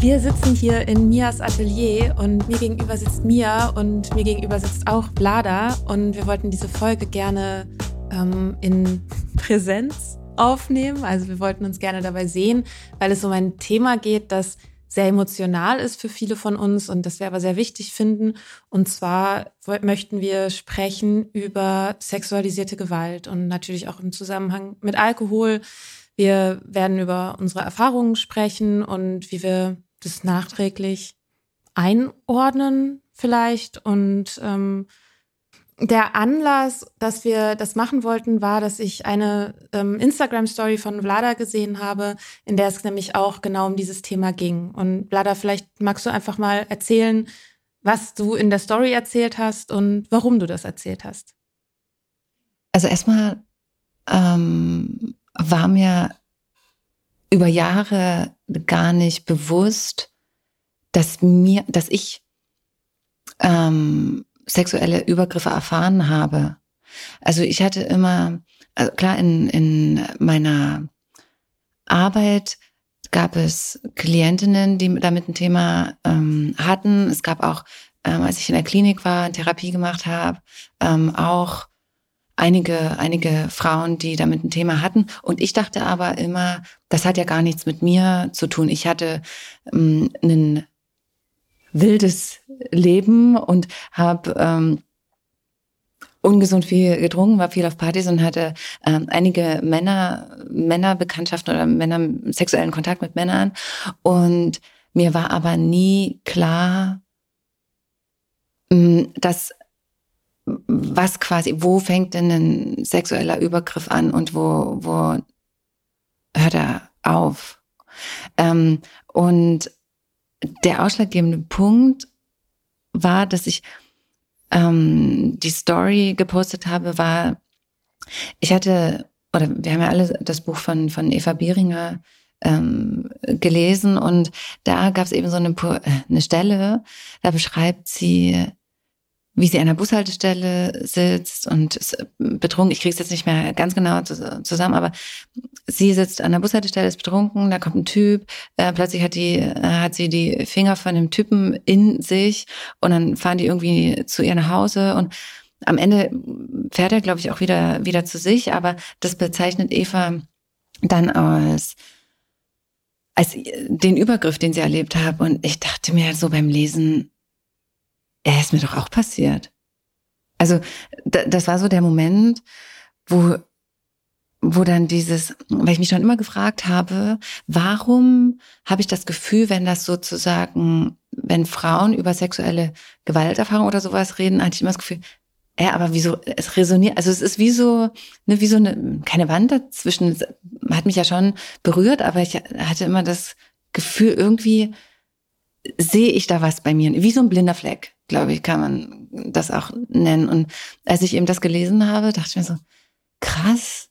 Wir sitzen hier in Mias Atelier und mir gegenüber sitzt Mia und mir gegenüber sitzt auch Vlada und wir wollten diese Folge gerne ähm, in Präsenz aufnehmen. Also wir wollten uns gerne dabei sehen, weil es um ein Thema geht, das sehr emotional ist für viele von uns und das wir aber sehr wichtig finden. Und zwar möchten wir sprechen über sexualisierte Gewalt und natürlich auch im Zusammenhang mit Alkohol. Wir werden über unsere Erfahrungen sprechen und wie wir das nachträglich einordnen vielleicht. Und ähm, der Anlass, dass wir das machen wollten, war, dass ich eine ähm, Instagram-Story von Vlada gesehen habe, in der es nämlich auch genau um dieses Thema ging. Und Vlada, vielleicht magst du einfach mal erzählen, was du in der Story erzählt hast und warum du das erzählt hast. Also erstmal ähm, war mir über Jahre gar nicht bewusst, dass mir, dass ich ähm, sexuelle Übergriffe erfahren habe. Also ich hatte immer, also klar, in, in meiner Arbeit gab es Klientinnen, die damit ein Thema ähm, hatten. Es gab auch, ähm, als ich in der Klinik war, Therapie gemacht habe, ähm, auch einige, einige Frauen, die damit ein Thema hatten. Und ich dachte aber immer, das hat ja gar nichts mit mir zu tun. Ich hatte ähm, ein wildes Leben und habe ähm, ungesund viel getrunken, war viel auf Partys und hatte ähm, einige Männer, Männerbekanntschaften oder Männer, sexuellen Kontakt mit Männern. Und mir war aber nie klar, ähm, dass was quasi, wo fängt denn ein sexueller Übergriff an und wo, wo hört er auf? Ähm, und der ausschlaggebende Punkt war, dass ich ähm, die Story gepostet habe, war, ich hatte, oder wir haben ja alle das Buch von, von Eva Bieringer ähm, gelesen und da gab es eben so eine, eine Stelle, da beschreibt sie wie sie an der Bushaltestelle sitzt und ist betrunken. Ich kriege es jetzt nicht mehr ganz genau zusammen, aber sie sitzt an der Bushaltestelle, ist betrunken, da kommt ein Typ, äh, plötzlich hat die äh, hat sie die Finger von dem Typen in sich und dann fahren die irgendwie zu ihr nach Hause und am Ende fährt er, glaube ich, auch wieder wieder zu sich, aber das bezeichnet Eva dann als als den Übergriff, den sie erlebt hat und ich dachte mir so beim Lesen, er ist mir doch auch passiert. Also das war so der Moment, wo wo dann dieses, weil ich mich schon immer gefragt habe, warum habe ich das Gefühl, wenn das sozusagen, wenn Frauen über sexuelle Gewalterfahrung oder sowas reden, hatte ich immer das Gefühl, ja, aber wieso, es resoniert, also es ist wie so, ne, wie so eine, keine Wand dazwischen, hat mich ja schon berührt, aber ich hatte immer das Gefühl, irgendwie sehe ich da was bei mir, wie so ein blinder Fleck glaube ich, kann man das auch nennen. Und als ich eben das gelesen habe, dachte ich mir so, krass.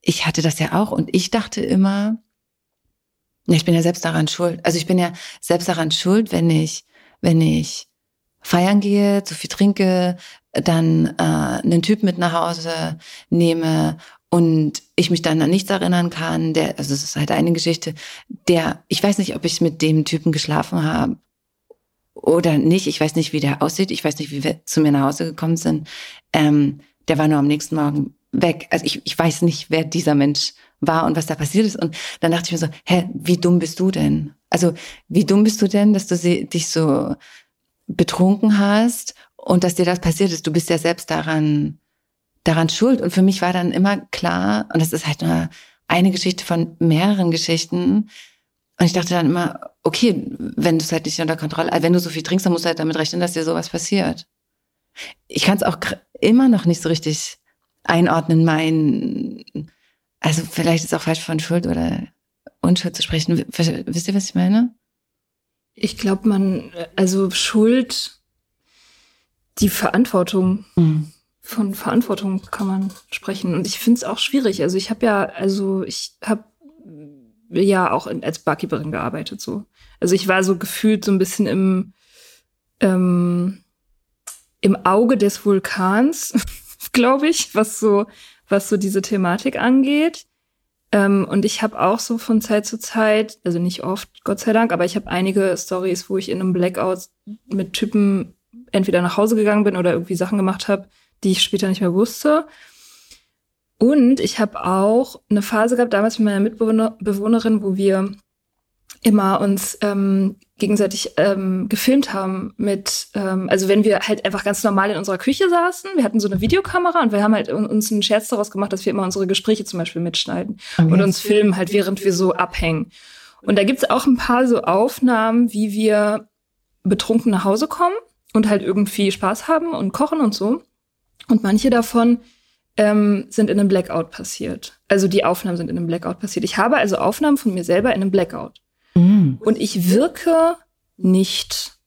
Ich hatte das ja auch und ich dachte immer, ich bin ja selbst daran schuld. Also ich bin ja selbst daran schuld, wenn ich, wenn ich feiern gehe, zu viel trinke, dann äh, einen Typ mit nach Hause nehme und ich mich dann an nichts erinnern kann, der, also es ist halt eine Geschichte, der, ich weiß nicht, ob ich mit dem Typen geschlafen habe oder nicht. Ich weiß nicht, wie der aussieht. Ich weiß nicht, wie wir zu mir nach Hause gekommen sind. Ähm, der war nur am nächsten Morgen weg. Also ich, ich weiß nicht, wer dieser Mensch war und was da passiert ist. Und dann dachte ich mir so, hä, wie dumm bist du denn? Also wie dumm bist du denn, dass du sie, dich so betrunken hast und dass dir das passiert ist? Du bist ja selbst daran, daran schuld. Und für mich war dann immer klar, und das ist halt nur eine Geschichte von mehreren Geschichten, und ich dachte dann immer, okay, wenn du es halt nicht unter Kontrolle, also wenn du so viel trinkst, dann musst du halt damit rechnen, dass dir sowas passiert. Ich kann es auch immer noch nicht so richtig einordnen, mein, also vielleicht ist es auch falsch von Schuld oder Unschuld zu sprechen. Wisst ihr, was ich meine? Ich glaube, man, also Schuld, die Verantwortung, mhm. von Verantwortung kann man sprechen. Und ich finde es auch schwierig. Also ich habe ja, also ich habe ja auch in, als Barkeeperin gearbeitet so. Also ich war so gefühlt so ein bisschen im ähm, im Auge des Vulkans, glaube ich, was so was so diese Thematik angeht. Ähm, und ich habe auch so von Zeit zu Zeit, also nicht oft, Gott sei Dank, aber ich habe einige Stories, wo ich in einem Blackout mit Typen entweder nach Hause gegangen bin oder irgendwie Sachen gemacht habe, die ich später nicht mehr wusste. Und ich habe auch eine Phase gehabt, damals mit meiner Mitbewohnerin, wo wir immer uns ähm, gegenseitig ähm, gefilmt haben mit, ähm, also wenn wir halt einfach ganz normal in unserer Küche saßen, wir hatten so eine Videokamera und wir haben halt uns einen Scherz daraus gemacht, dass wir immer unsere Gespräche zum Beispiel mitschneiden okay. und uns filmen halt, während wir so abhängen. Und da gibt's auch ein paar so Aufnahmen, wie wir betrunken nach Hause kommen und halt irgendwie Spaß haben und kochen und so. Und manche davon ähm, sind in einem Blackout passiert. Also die Aufnahmen sind in einem Blackout passiert. Ich habe also Aufnahmen von mir selber in einem Blackout. Mhm. Und ich wirke nicht,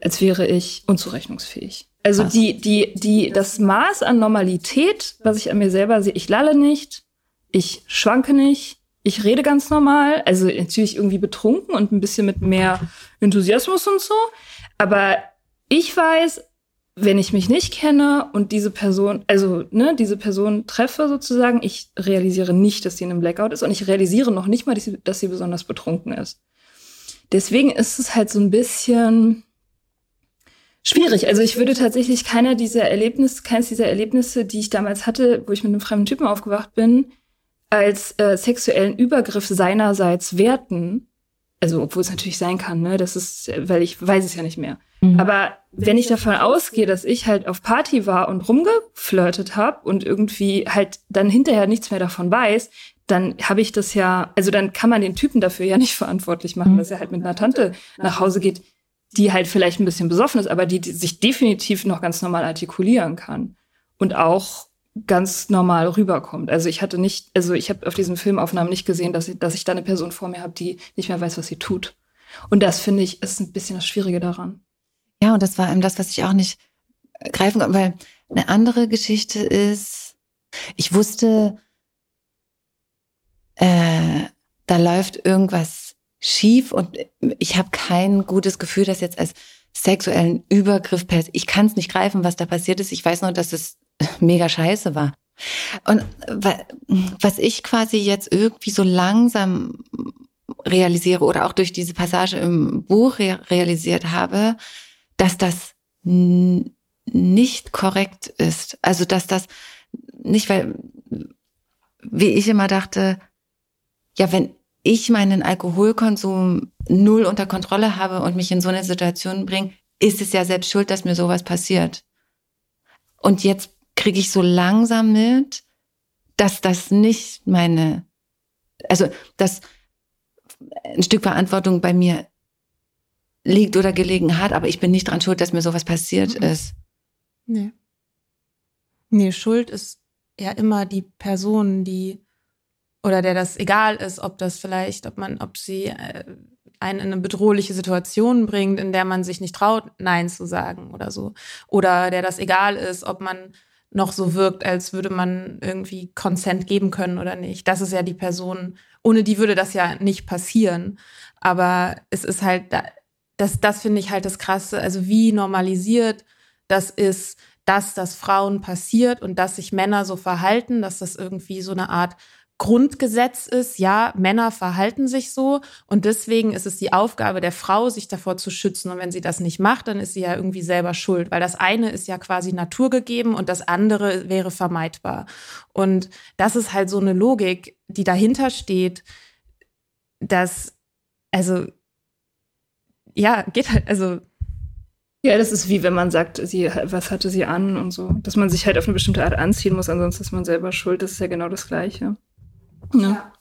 als wäre ich unzurechnungsfähig. Also die, die, die, das Maß an Normalität, was ich an mir selber sehe, ich lalle nicht, ich schwanke nicht, ich rede ganz normal, also natürlich irgendwie betrunken und ein bisschen mit mehr Enthusiasmus und so. Aber ich weiß, wenn ich mich nicht kenne und diese Person, also ne, diese Person treffe sozusagen, ich realisiere nicht, dass sie in einem Blackout ist und ich realisiere noch nicht mal, dass sie, dass sie besonders betrunken ist. Deswegen ist es halt so ein bisschen schwierig. Also ich würde tatsächlich keiner dieser Erlebnisse, keines dieser Erlebnisse, die ich damals hatte, wo ich mit einem fremden Typen aufgewacht bin, als äh, sexuellen Übergriff seinerseits werten. Also obwohl es natürlich sein kann, ne, das ist, weil ich weiß es ja nicht mehr. Mhm. Aber wenn ich davon ausgehe, dass ich halt auf Party war und rumgeflirtet habe und irgendwie halt dann hinterher nichts mehr davon weiß, dann habe ich das ja, also dann kann man den Typen dafür ja nicht verantwortlich machen, mhm. dass er halt mit einer Tante nach Hause geht, die halt vielleicht ein bisschen besoffen ist, aber die, die sich definitiv noch ganz normal artikulieren kann und auch ganz normal rüberkommt. Also ich hatte nicht, also ich habe auf diesen Filmaufnahmen nicht gesehen, dass ich, dass ich da eine Person vor mir habe, die nicht mehr weiß, was sie tut. Und das finde ich ist ein bisschen das Schwierige daran. Ja, und das war eben das, was ich auch nicht greifen konnte, weil eine andere Geschichte ist, ich wusste, äh, da läuft irgendwas schief und ich habe kein gutes Gefühl, das jetzt als sexuellen Übergriff. Ich kann es nicht greifen, was da passiert ist. Ich weiß nur, dass es mega scheiße war. Und was ich quasi jetzt irgendwie so langsam realisiere oder auch durch diese Passage im Buch realisiert habe, dass das nicht korrekt ist. Also dass das nicht, weil, wie ich immer dachte, ja, wenn ich meinen Alkoholkonsum null unter Kontrolle habe und mich in so eine Situation bringe, ist es ja selbst schuld, dass mir sowas passiert. Und jetzt kriege ich so langsam mit, dass das nicht meine, also dass ein Stück Verantwortung bei mir liegt oder gelegen hat, aber ich bin nicht dran schuld, dass mir sowas passiert mhm. ist. Nee. Nee, Schuld ist ja immer die Person, die oder der das egal ist, ob das vielleicht, ob man, ob sie äh, einen in eine bedrohliche Situation bringt, in der man sich nicht traut, Nein zu sagen oder so. Oder der das egal ist, ob man noch so wirkt, als würde man irgendwie Consent geben können oder nicht. Das ist ja die Person, ohne die würde das ja nicht passieren. Aber es ist halt, das, das finde ich halt das Krasse, also wie normalisiert das ist, dass das Frauen passiert und dass sich Männer so verhalten, dass das irgendwie so eine Art Grundgesetz ist, ja, Männer verhalten sich so und deswegen ist es die Aufgabe der Frau, sich davor zu schützen. Und wenn sie das nicht macht, dann ist sie ja irgendwie selber schuld, weil das eine ist ja quasi naturgegeben und das andere wäre vermeidbar. Und das ist halt so eine Logik, die dahinter steht, dass, also, ja, geht halt, also, ja, das ist wie wenn man sagt, sie, was hatte sie an und so. Dass man sich halt auf eine bestimmte Art anziehen muss, ansonsten ist man selber schuld. Das ist ja genau das Gleiche. Ja. ja.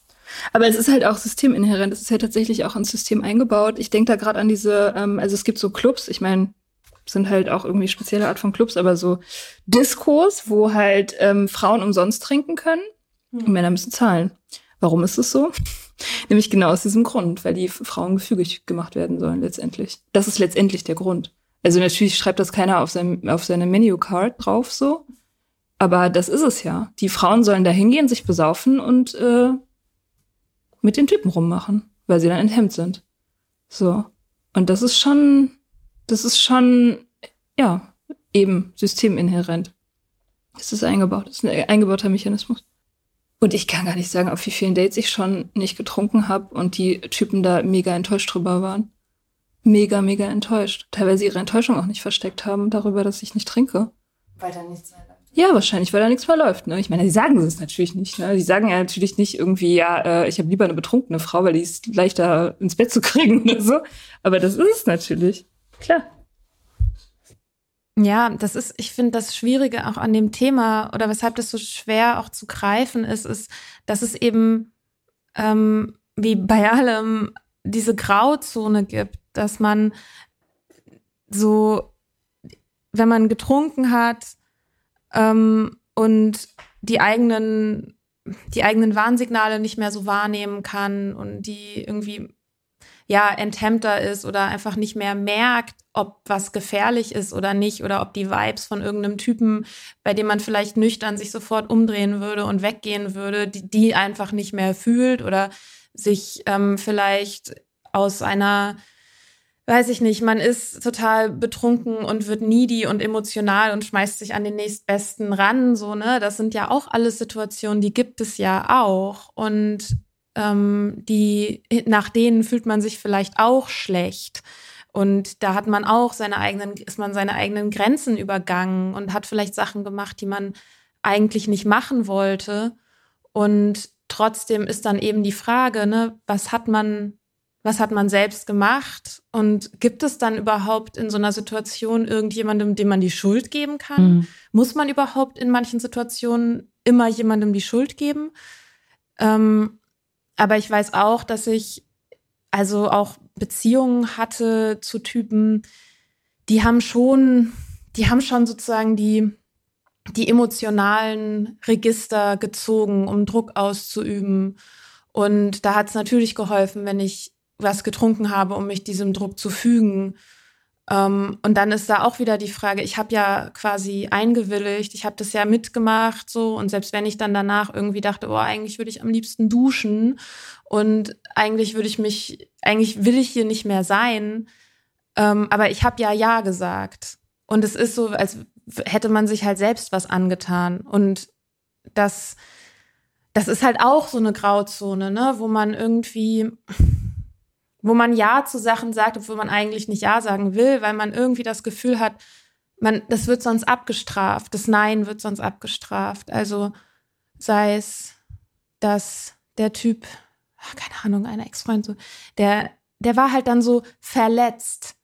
Aber es ist halt auch systeminhärent. Es ist ja tatsächlich auch ins System eingebaut. Ich denke da gerade an diese, ähm, also es gibt so Clubs, ich meine, sind halt auch irgendwie spezielle Art von Clubs, aber so Diskos, wo halt ähm, Frauen umsonst trinken können mhm. und Männer müssen zahlen. Warum ist es so? Nämlich genau aus diesem Grund, weil die Frauen gefügig gemacht werden sollen letztendlich. Das ist letztendlich der Grund. Also natürlich schreibt das keiner auf, seinem, auf seine Menu-Card drauf so, aber das ist es ja. Die Frauen sollen da hingehen, sich besaufen und äh, mit den Typen rummachen, weil sie dann enthemmt sind. So. Und das ist schon, das ist schon, ja, eben systeminhärent. Das ist eingebaut. Das ist ein eingebauter Mechanismus. Und ich kann gar nicht sagen, auf wie vielen Dates ich schon nicht getrunken habe und die Typen da mega enttäuscht drüber waren. Mega, mega enttäuscht. Teilweise ihre Enttäuschung auch nicht versteckt haben darüber, dass ich nicht trinke. Weil da nichts mehr ja, wahrscheinlich, weil da nichts mehr läuft. Ne? Ich meine, die sagen es natürlich nicht. Ne? Die sagen ja natürlich nicht irgendwie, ja, äh, ich habe lieber eine betrunkene Frau, weil die ist leichter ins Bett zu kriegen oder so. Aber das ist es natürlich. Klar. Ja, das ist, ich finde, das Schwierige auch an dem Thema oder weshalb das so schwer auch zu greifen ist, ist, dass es eben ähm, wie bei allem diese Grauzone gibt, dass man so, wenn man getrunken hat, ähm, und die eigenen, die eigenen Warnsignale nicht mehr so wahrnehmen kann und die irgendwie ja enthemmter ist oder einfach nicht mehr merkt, ob was gefährlich ist oder nicht oder ob die Vibes von irgendeinem Typen, bei dem man vielleicht nüchtern sich sofort umdrehen würde und weggehen würde, die, die einfach nicht mehr fühlt oder sich ähm, vielleicht aus einer weiß ich nicht, man ist total betrunken und wird needy und emotional und schmeißt sich an den nächstbesten ran, so, ne? Das sind ja auch alles Situationen, die gibt es ja auch. Und ähm, die, nach denen fühlt man sich vielleicht auch schlecht. Und da hat man auch seine eigenen, ist man seine eigenen Grenzen übergangen und hat vielleicht Sachen gemacht, die man eigentlich nicht machen wollte. Und trotzdem ist dann eben die Frage, ne, was hat man was hat man selbst gemacht und gibt es dann überhaupt in so einer Situation irgendjemandem, dem man die Schuld geben kann? Mhm. Muss man überhaupt in manchen Situationen immer jemandem die Schuld geben? Ähm, aber ich weiß auch, dass ich also auch Beziehungen hatte zu Typen, die haben schon, die haben schon sozusagen die, die emotionalen Register gezogen, um Druck auszuüben. Und da hat es natürlich geholfen, wenn ich was getrunken habe, um mich diesem Druck zu fügen. Ähm, und dann ist da auch wieder die Frage, ich habe ja quasi eingewilligt, ich habe das ja mitgemacht so und selbst wenn ich dann danach irgendwie dachte, oh, eigentlich würde ich am liebsten duschen und eigentlich würde ich mich, eigentlich will ich hier nicht mehr sein, Ähm, aber ich habe ja Ja gesagt. Und es ist so, als hätte man sich halt selbst was angetan. Und das, das ist halt auch so eine Grauzone, ne, wo man irgendwie, wo man Ja zu Sachen sagt, obwohl man eigentlich nicht Ja sagen will, weil man irgendwie das Gefühl hat, man, das wird sonst abgestraft. Das Nein wird sonst abgestraft. Also sei es, dass der Typ, keine Ahnung, eine Ex-Freund so, der, der war halt dann so verletzt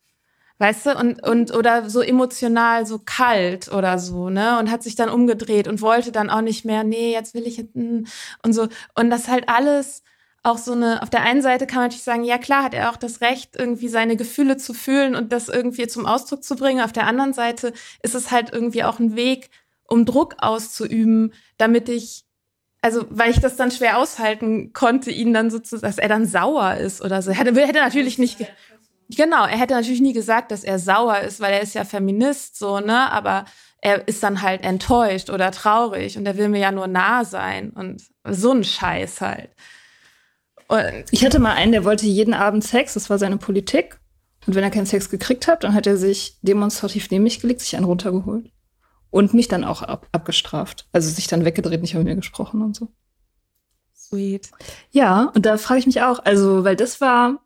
weißt du, und, und, oder so emotional so kalt oder so, ne, und hat sich dann umgedreht und wollte dann auch nicht mehr, nee, jetzt will ich, hm, und so, und das halt alles auch so eine, auf der einen Seite kann man natürlich sagen, ja klar, hat er auch das Recht, irgendwie seine Gefühle zu fühlen und das irgendwie zum Ausdruck zu bringen. Auf der anderen Seite ist es halt irgendwie auch ein Weg, um Druck auszuüben, damit ich also weil ich das dann schwer aushalten konnte, ihn dann sozusagen, dass er dann sauer ist oder so. Er hätte, hätte natürlich nicht, Genau, er hätte natürlich nie gesagt, dass er sauer ist, weil er ist ja Feminist, so, ne? Aber er ist dann halt enttäuscht oder traurig und er will mir ja nur nah sein und so ein Scheiß halt. Ich hatte mal einen, der wollte jeden Abend Sex, das war seine Politik. Und wenn er keinen Sex gekriegt hat, dann hat er sich demonstrativ neben mich gelegt, sich einen runtergeholt. Und mich dann auch ab abgestraft. Also sich dann weggedreht, nicht mit mir gesprochen und so. Sweet. Ja, und da frage ich mich auch, also, weil das war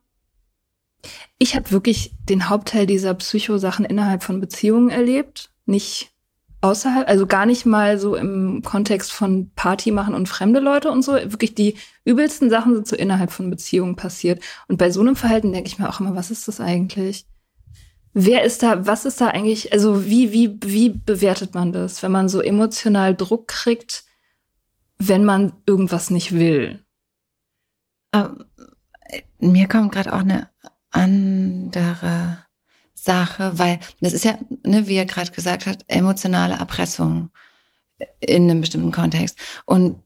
ich habe wirklich den Hauptteil dieser Psychosachen innerhalb von Beziehungen erlebt, nicht außerhalb, also gar nicht mal so im Kontext von Party machen und fremde Leute und so. Wirklich die übelsten Sachen sind so innerhalb von Beziehungen passiert. Und bei so einem Verhalten denke ich mir auch immer, was ist das eigentlich? Wer ist da, was ist da eigentlich, also wie, wie, wie bewertet man das, wenn man so emotional Druck kriegt, wenn man irgendwas nicht will? Ähm, mir kommt gerade auch eine andere Sache, weil das ist ja, ne, wie er gerade gesagt hat, emotionale Erpressung in einem bestimmten Kontext. Und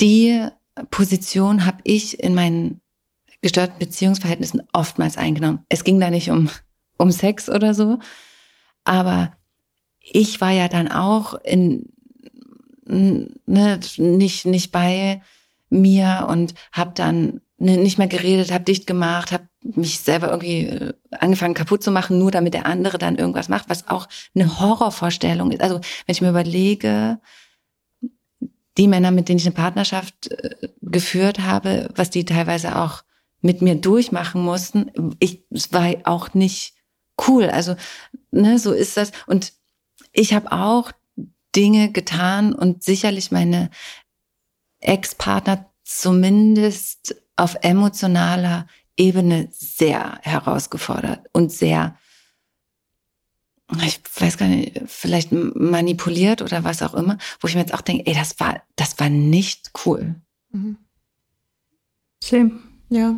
die Position habe ich in meinen gestörten Beziehungsverhältnissen oftmals eingenommen. Es ging da nicht um, um Sex oder so, aber ich war ja dann auch in, ne, nicht, nicht bei mir und habe dann nicht mehr geredet, habe dicht gemacht, habe mich selber irgendwie äh, angefangen kaputt zu machen, nur damit der andere dann irgendwas macht, was auch eine Horrorvorstellung ist. Also wenn ich mir überlege, die Männer, mit denen ich eine Partnerschaft äh, geführt habe, was die teilweise auch mit mir durchmachen mussten, ich, es war auch nicht cool. Also ne, so ist das. Und ich habe auch Dinge getan und sicherlich meine Ex-Partner zumindest auf emotionaler Ebene sehr herausgefordert und sehr, ich weiß gar nicht, vielleicht manipuliert oder was auch immer, wo ich mir jetzt auch denke, ey, das war, das war nicht cool. Mhm. Same. Ja.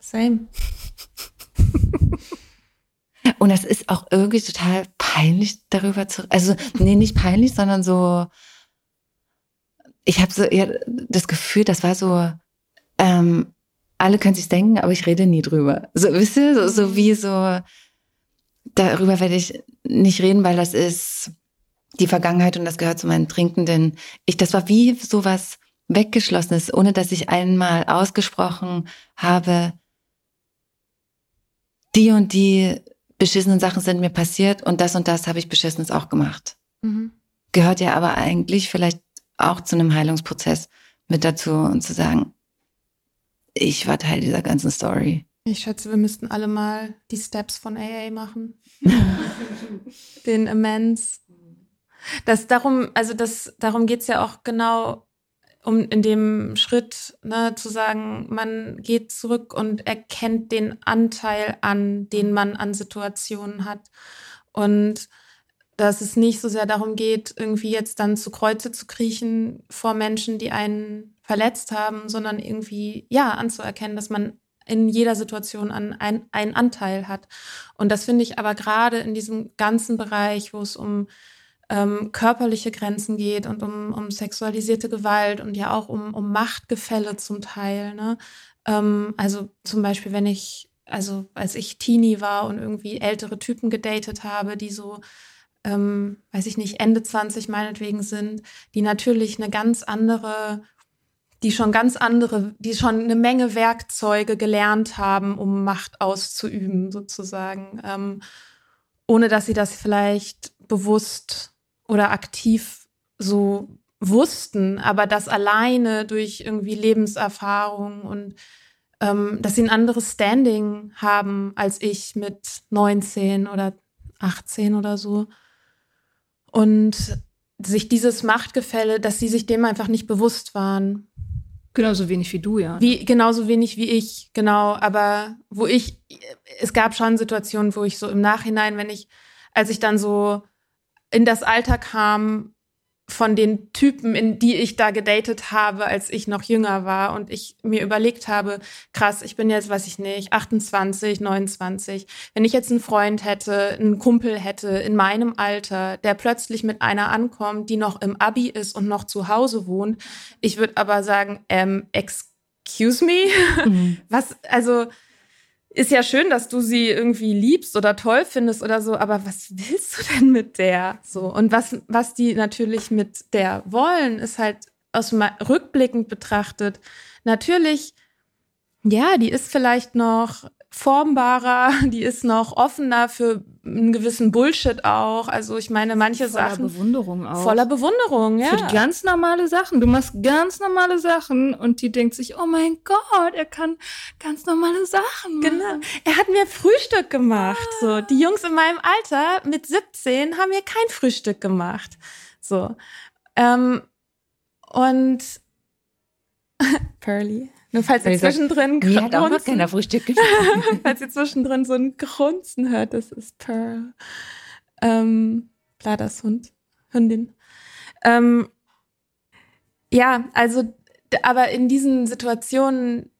Same. Und das ist auch irgendwie total peinlich darüber zu, also nee, nicht peinlich, sondern so, ich habe so eher das Gefühl, das war so, ähm, alle können sich denken, aber ich rede nie drüber. So, wisst ihr, so, so mhm. wie so, darüber werde ich nicht reden, weil das ist die Vergangenheit und das gehört zu meinen Trinkenden. Ich, das war wie sowas weggeschlossenes, ohne dass ich einmal ausgesprochen habe, die und die beschissenen Sachen sind mir passiert und das und das habe ich beschissenes auch gemacht. Mhm. Gehört ja aber eigentlich vielleicht auch zu einem Heilungsprozess mit dazu und zu sagen, ich war Teil dieser ganzen Story. Ich schätze, wir müssten alle mal die Steps von AA machen. Den Amends. Das darum, also das, darum geht's ja auch genau, um in dem Schritt ne, zu sagen, man geht zurück und erkennt den Anteil an, den man an Situationen hat. Und dass es nicht so sehr darum geht, irgendwie jetzt dann zu Kreuze zu kriechen vor Menschen, die einen verletzt haben, sondern irgendwie, ja, anzuerkennen, dass man in jeder Situation an ein, einen Anteil hat. Und das finde ich aber gerade in diesem ganzen Bereich, wo es um ähm, körperliche Grenzen geht und um, um sexualisierte Gewalt und ja auch um, um Machtgefälle zum Teil. Ne? Ähm, also zum Beispiel, wenn ich, also als ich Teenie war und irgendwie ältere Typen gedatet habe, die so ähm, weiß ich nicht, Ende 20 meinetwegen sind, die natürlich eine ganz andere die schon ganz andere, die schon eine Menge Werkzeuge gelernt haben, um Macht auszuüben, sozusagen, ähm, ohne dass sie das vielleicht bewusst oder aktiv so wussten, aber das alleine durch irgendwie Lebenserfahrung und ähm, dass sie ein anderes Standing haben als ich mit 19 oder 18 oder so. Und sich dieses Machtgefälle, dass sie sich dem einfach nicht bewusst waren. Genauso wenig wie du, ja. Wie, genauso wenig wie ich, genau. Aber wo ich, es gab schon Situationen, wo ich so im Nachhinein, wenn ich, als ich dann so in das Alter kam, von den Typen, in die ich da gedatet habe, als ich noch jünger war und ich mir überlegt habe, krass, ich bin jetzt, weiß ich nicht, 28, 29. Wenn ich jetzt einen Freund hätte, einen Kumpel hätte in meinem Alter, der plötzlich mit einer ankommt, die noch im Abi ist und noch zu Hause wohnt, ich würde aber sagen, ähm, excuse me? Mhm. Was, also, ist ja schön, dass du sie irgendwie liebst oder toll findest oder so, aber was willst du denn mit der? So. Und was, was die natürlich mit der wollen, ist halt aus rückblickend betrachtet natürlich, ja, die ist vielleicht noch formbarer, die ist noch offener für einen gewissen Bullshit auch. Also ich meine, manche voller Sachen. Voller Bewunderung auch. Voller Bewunderung, ja. Für ganz normale Sachen. Du machst ganz normale Sachen und die denkt sich, oh mein Gott, er kann ganz normale Sachen machen. Genau. Er hat mir Frühstück gemacht. Ah. So, die Jungs in meinem Alter mit 17 haben mir kein Frühstück gemacht. So. Ähm, und Pearly. Nur falls ihr zwischendrin Mir hat auch noch keiner Frühstück falls ihr zwischendrin so ein Grunzen hört, das ist Pearl. Ähm, Bladas Hund, Hündin. Ähm, ja, also, aber in diesen Situationen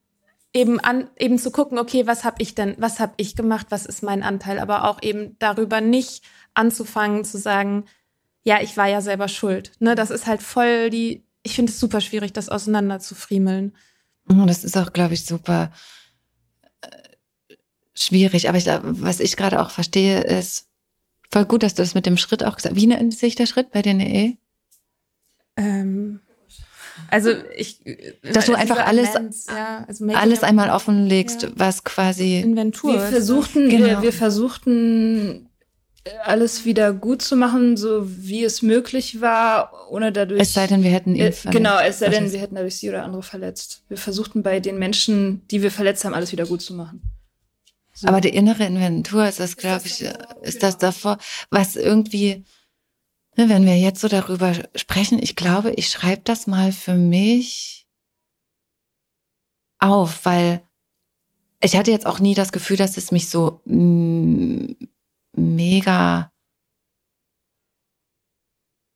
eben an, eben zu gucken, okay, was habe ich denn, was habe ich gemacht, was ist mein Anteil, aber auch eben darüber nicht anzufangen zu sagen, ja, ich war ja selber schuld. Ne, das ist halt voll die, ich finde es super schwierig, das auseinander zu friemeln. Oh, das ist auch, glaube ich, super äh, schwierig. Aber ich, was ich gerade auch verstehe, ist voll gut, dass du das mit dem Schritt auch gesagt hast. Wie nennt sich der Schritt bei den EE? Ähm, also ich, dass du einfach alles, ja, also alles einmal offenlegst, ja. was quasi Inventur. Wir versuchten, genau. wir, wir versuchten alles wieder gut zu machen, so wie es möglich war, ohne dadurch. Es sei denn, wir hätten ihn äh, verletzt. Genau, es sei denn, wir hätten dadurch sie oder andere verletzt. Wir versuchten bei den Menschen, die wir verletzt haben, alles wieder gut zu machen. So. Aber die innere Inventur ist das, glaube ich, ist das davor, was irgendwie, ne, wenn wir jetzt so darüber sprechen, ich glaube, ich schreibe das mal für mich auf, weil ich hatte jetzt auch nie das Gefühl, dass es mich so mm, mega,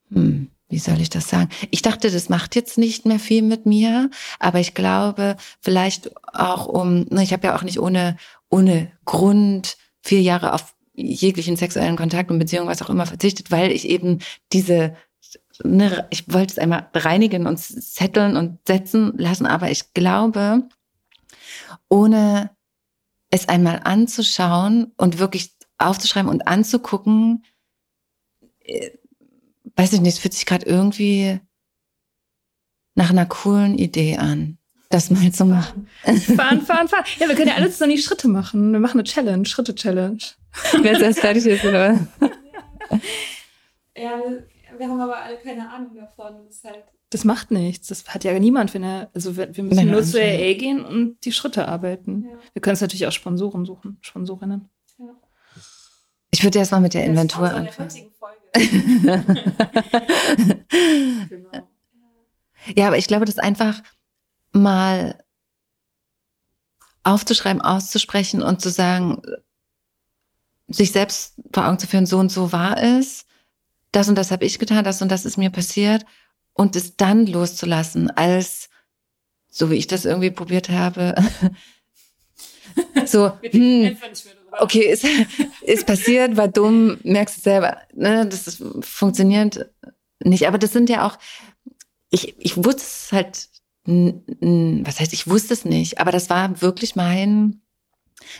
hm, wie soll ich das sagen? Ich dachte, das macht jetzt nicht mehr viel mit mir, aber ich glaube, vielleicht auch um, ne, ich habe ja auch nicht ohne, ohne Grund vier Jahre auf jeglichen sexuellen Kontakt und Beziehung, was auch immer, verzichtet, weil ich eben diese, ne, ich wollte es einmal bereinigen und zetteln und setzen lassen, aber ich glaube, ohne es einmal anzuschauen und wirklich aufzuschreiben und anzugucken, äh, weiß ich nicht, es fühlt sich gerade irgendwie nach einer coolen Idee an, das mal zu machen. Fahren, fahren, fahren. Ja, wir können ja alles zusammen die Schritte machen. Wir machen eine Challenge, Schritte-Challenge. Wer jetzt erst fertig ist, oder? Ja, wir haben aber alle keine Ahnung davon. Das, halt das macht nichts. Das hat ja niemand. Wenn er, also wir müssen Nein, nur zur AA gehen und die Schritte arbeiten. Ja. Wir können es natürlich auch Sponsoren suchen, Sponsorinnen. Ich würde erst mal mit der Inventur anfangen. genau. Ja, aber ich glaube, das einfach mal aufzuschreiben, auszusprechen und zu sagen, sich selbst vor Augen zu führen, so und so war es, das und das habe ich getan, das und das ist mir passiert und es dann loszulassen, als so wie ich das irgendwie probiert habe, so, hm, okay, ist, ist passiert, war dumm, merkst du selber, ne, das ist, funktioniert nicht. Aber das sind ja auch, ich, ich wusste es halt, was heißt, ich wusste es nicht, aber das war wirklich mein,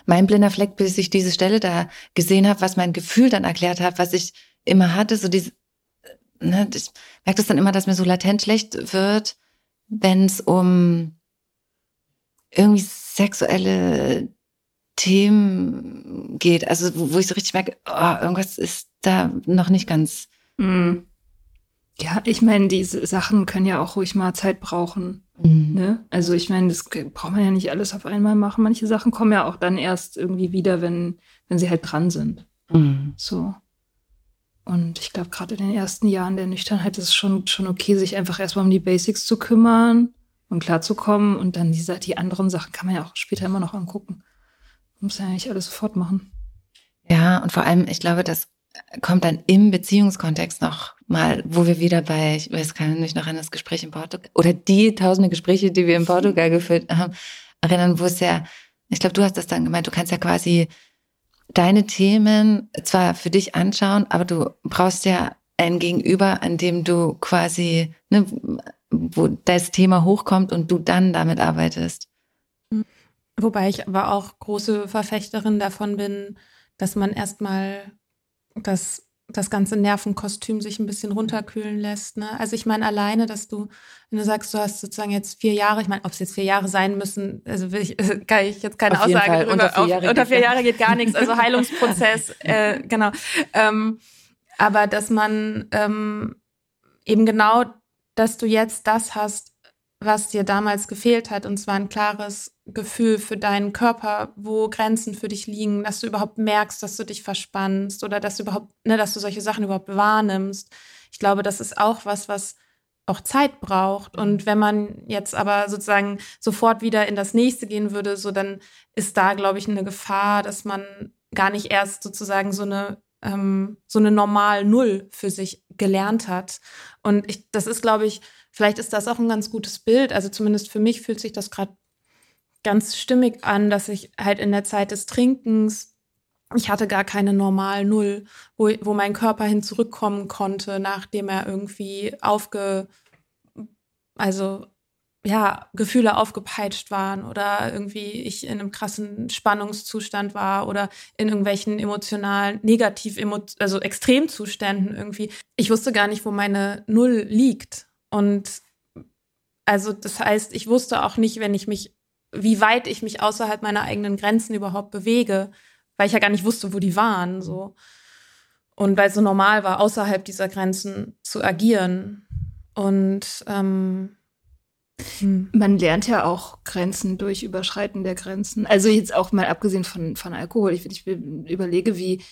mein blinder Fleck, bis ich diese Stelle da gesehen habe, was mein Gefühl dann erklärt hat, was ich immer hatte, so diese, ne, ich merke das dann immer, dass mir so latent schlecht wird, wenn es um irgendwie sexuelle Themen geht, also wo, wo ich so richtig merke, oh, irgendwas ist da noch nicht ganz. Mhm. Ja, ich meine, diese Sachen können ja auch ruhig mal Zeit brauchen. Mhm. Ne? Also ich meine, das braucht man ja nicht alles auf einmal machen. Manche Sachen kommen ja auch dann erst irgendwie wieder, wenn, wenn sie halt dran sind. Mhm. So. Und ich glaube, gerade in den ersten Jahren der Nüchternheit ist es schon, schon okay, sich einfach erstmal um die Basics zu kümmern und klarzukommen. Und dann diese, die anderen Sachen kann man ja auch später immer noch angucken. Muss ja nicht alles sofort machen. Ja, und vor allem, ich glaube, das kommt dann im Beziehungskontext noch mal, wo wir wieder bei, ich weiß gar nicht noch an das Gespräch in Portugal oder die tausende Gespräche, die wir in Portugal geführt haben, erinnern, wo es ja, ich glaube, du hast das dann gemeint, du kannst ja quasi deine Themen zwar für dich anschauen, aber du brauchst ja ein Gegenüber, an dem du quasi, ne, wo das Thema hochkommt und du dann damit arbeitest. Wobei ich aber auch große Verfechterin davon bin, dass man erstmal das, das ganze Nervenkostüm sich ein bisschen runterkühlen lässt. Ne? Also ich meine, alleine, dass du, wenn du sagst, du hast sozusagen jetzt vier Jahre, ich meine, ob es jetzt vier Jahre sein müssen, also will ich, kann ich jetzt keine Auf Aussage drüber. Unter vier, Jahre, Auf, unter vier Jahre geht gar nichts, also Heilungsprozess, äh, genau. Ähm, aber dass man ähm, eben genau, dass du jetzt das hast, was dir damals gefehlt hat, und zwar ein klares Gefühl für deinen Körper, wo Grenzen für dich liegen, dass du überhaupt merkst, dass du dich verspannst oder dass du überhaupt, ne, dass du solche Sachen überhaupt wahrnimmst. Ich glaube, das ist auch was, was auch Zeit braucht. Und wenn man jetzt aber sozusagen sofort wieder in das nächste gehen würde, so dann ist da, glaube ich, eine Gefahr, dass man gar nicht erst sozusagen so eine ähm, so eine normal Null für sich gelernt hat. Und ich, das ist, glaube ich, Vielleicht ist das auch ein ganz gutes Bild. Also zumindest für mich fühlt sich das gerade ganz stimmig an, dass ich halt in der Zeit des Trinkens, ich hatte gar keine normal Null, wo, wo mein Körper hin zurückkommen konnte, nachdem er irgendwie aufge, also ja, Gefühle aufgepeitscht waren oder irgendwie ich in einem krassen Spannungszustand war oder in irgendwelchen emotionalen, negativ, also Extremzuständen irgendwie. Ich wusste gar nicht, wo meine Null liegt. Und also das heißt, ich wusste auch nicht, wenn ich mich, wie weit ich mich außerhalb meiner eigenen Grenzen überhaupt bewege, weil ich ja gar nicht wusste, wo die waren. So. Und weil es so normal war, außerhalb dieser Grenzen zu agieren. Und ähm, hm. man lernt ja auch Grenzen durch Überschreiten der Grenzen. Also jetzt auch mal abgesehen von, von Alkohol. Ich, ich überlege, wie,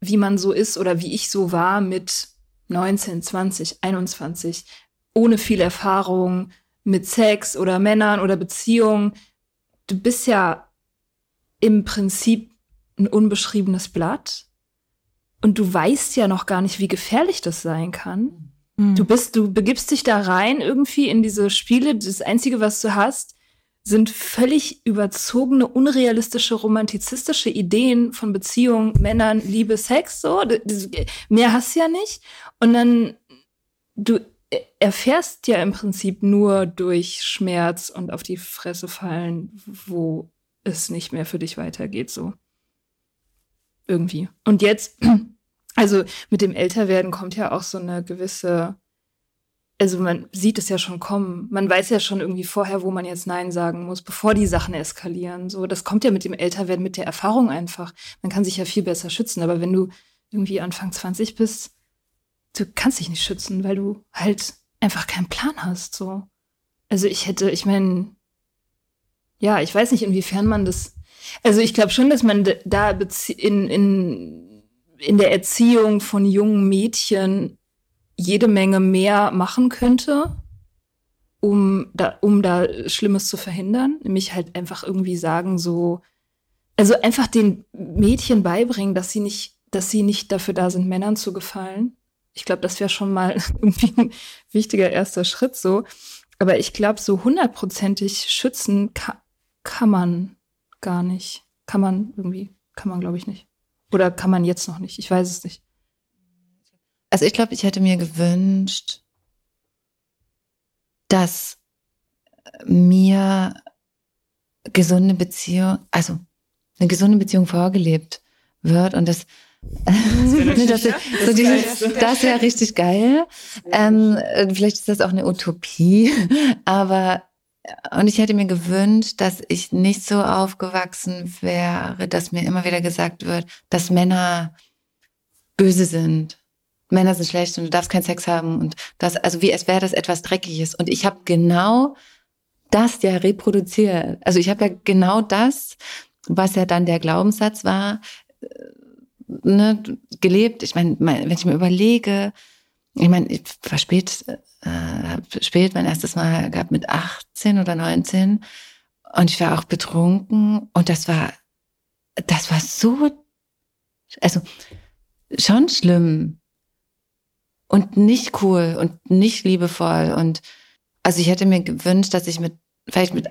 wie man so ist oder wie ich so war mit 19, 20, 21 ohne viel Erfahrung mit Sex oder Männern oder Beziehungen. Du bist ja im Prinzip ein unbeschriebenes Blatt und du weißt ja noch gar nicht, wie gefährlich das sein kann. Mhm. Du bist, du begibst dich da rein irgendwie in diese Spiele. Das Einzige, was du hast, sind völlig überzogene, unrealistische, romantizistische Ideen von Beziehungen, Männern, Liebe, Sex, so. Mehr hast du ja nicht. Und dann, du erfährst ja im Prinzip nur durch Schmerz und auf die Fresse fallen, wo es nicht mehr für dich weitergeht, so. Irgendwie. Und jetzt, also mit dem Älterwerden kommt ja auch so eine gewisse, also man sieht es ja schon kommen. Man weiß ja schon irgendwie vorher, wo man jetzt Nein sagen muss, bevor die Sachen eskalieren. So, das kommt ja mit dem Älterwerden, mit der Erfahrung einfach. Man kann sich ja viel besser schützen. Aber wenn du irgendwie Anfang 20 bist, du kannst dich nicht schützen, weil du halt einfach keinen Plan hast. So. Also ich hätte, ich meine, ja, ich weiß nicht, inwiefern man das. Also ich glaube schon, dass man da in, in, in der Erziehung von jungen Mädchen jede Menge mehr machen könnte, um da, um da Schlimmes zu verhindern. Nämlich halt einfach irgendwie sagen, so, also einfach den Mädchen beibringen, dass sie nicht, dass sie nicht dafür da sind, Männern zu gefallen ich glaube, das wäre schon mal irgendwie ein wichtiger erster Schritt so. Aber ich glaube, so hundertprozentig schützen kann, kann man gar nicht. Kann man irgendwie, kann man, glaube ich, nicht. Oder kann man jetzt noch nicht? Ich weiß es nicht. Also ich glaube, ich hätte mir gewünscht, dass mir gesunde Beziehung, also eine gesunde Beziehung vorgelebt wird und dass Das, das, so dieses, das wäre richtig geil. Ähm, vielleicht ist das auch eine Utopie, aber und ich hätte mir gewünscht, dass ich nicht so aufgewachsen wäre, dass mir immer wieder gesagt wird, dass Männer böse sind. Männer sind schlecht und du darfst keinen Sex haben und das, also wie es wäre das etwas Dreckiges. Und ich habe genau das ja reproduziert. Also ich habe ja genau das, was ja dann der Glaubenssatz war, äh, ne, gelebt. Ich meine, wenn ich mir überlege, ich meine, ich war spät, äh, spät mein erstes Mal gehabt mit 18 oder 19 und ich war auch betrunken und das war, das war so, also schon schlimm und nicht cool und nicht liebevoll und also ich hätte mir gewünscht, dass ich mit vielleicht mit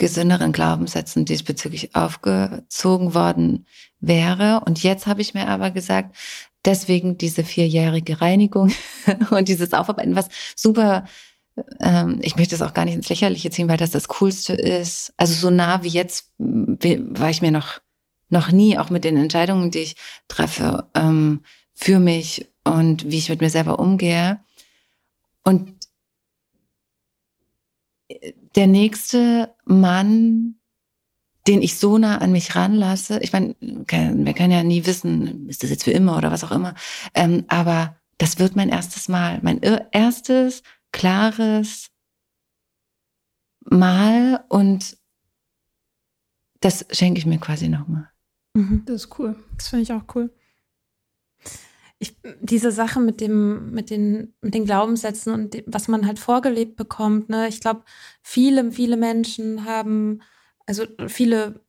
gesünderen Glaubenssätzen diesbezüglich aufgezogen worden wäre. Und jetzt habe ich mir aber gesagt, deswegen diese vierjährige Reinigung und dieses Aufarbeiten, was super, ähm, ich möchte es auch gar nicht ins Lächerliche ziehen, weil das das Coolste ist. Also so nah wie jetzt war ich mir noch, noch nie, auch mit den Entscheidungen, die ich treffe, ähm, für mich und wie ich mit mir selber umgehe. Und der nächste Mann, den ich so nah an mich ranlasse, ich meine, wir können ja nie wissen, ist das jetzt für immer oder was auch immer, ähm, aber das wird mein erstes Mal, mein erstes klares Mal und das schenke ich mir quasi nochmal. Mhm. Das ist cool. Das finde ich auch cool ich, diese Sache mit dem, mit den, mit den Glaubenssätzen und dem, was man halt vorgelebt bekommt, ne, ich glaube, viele, viele Menschen haben, also viele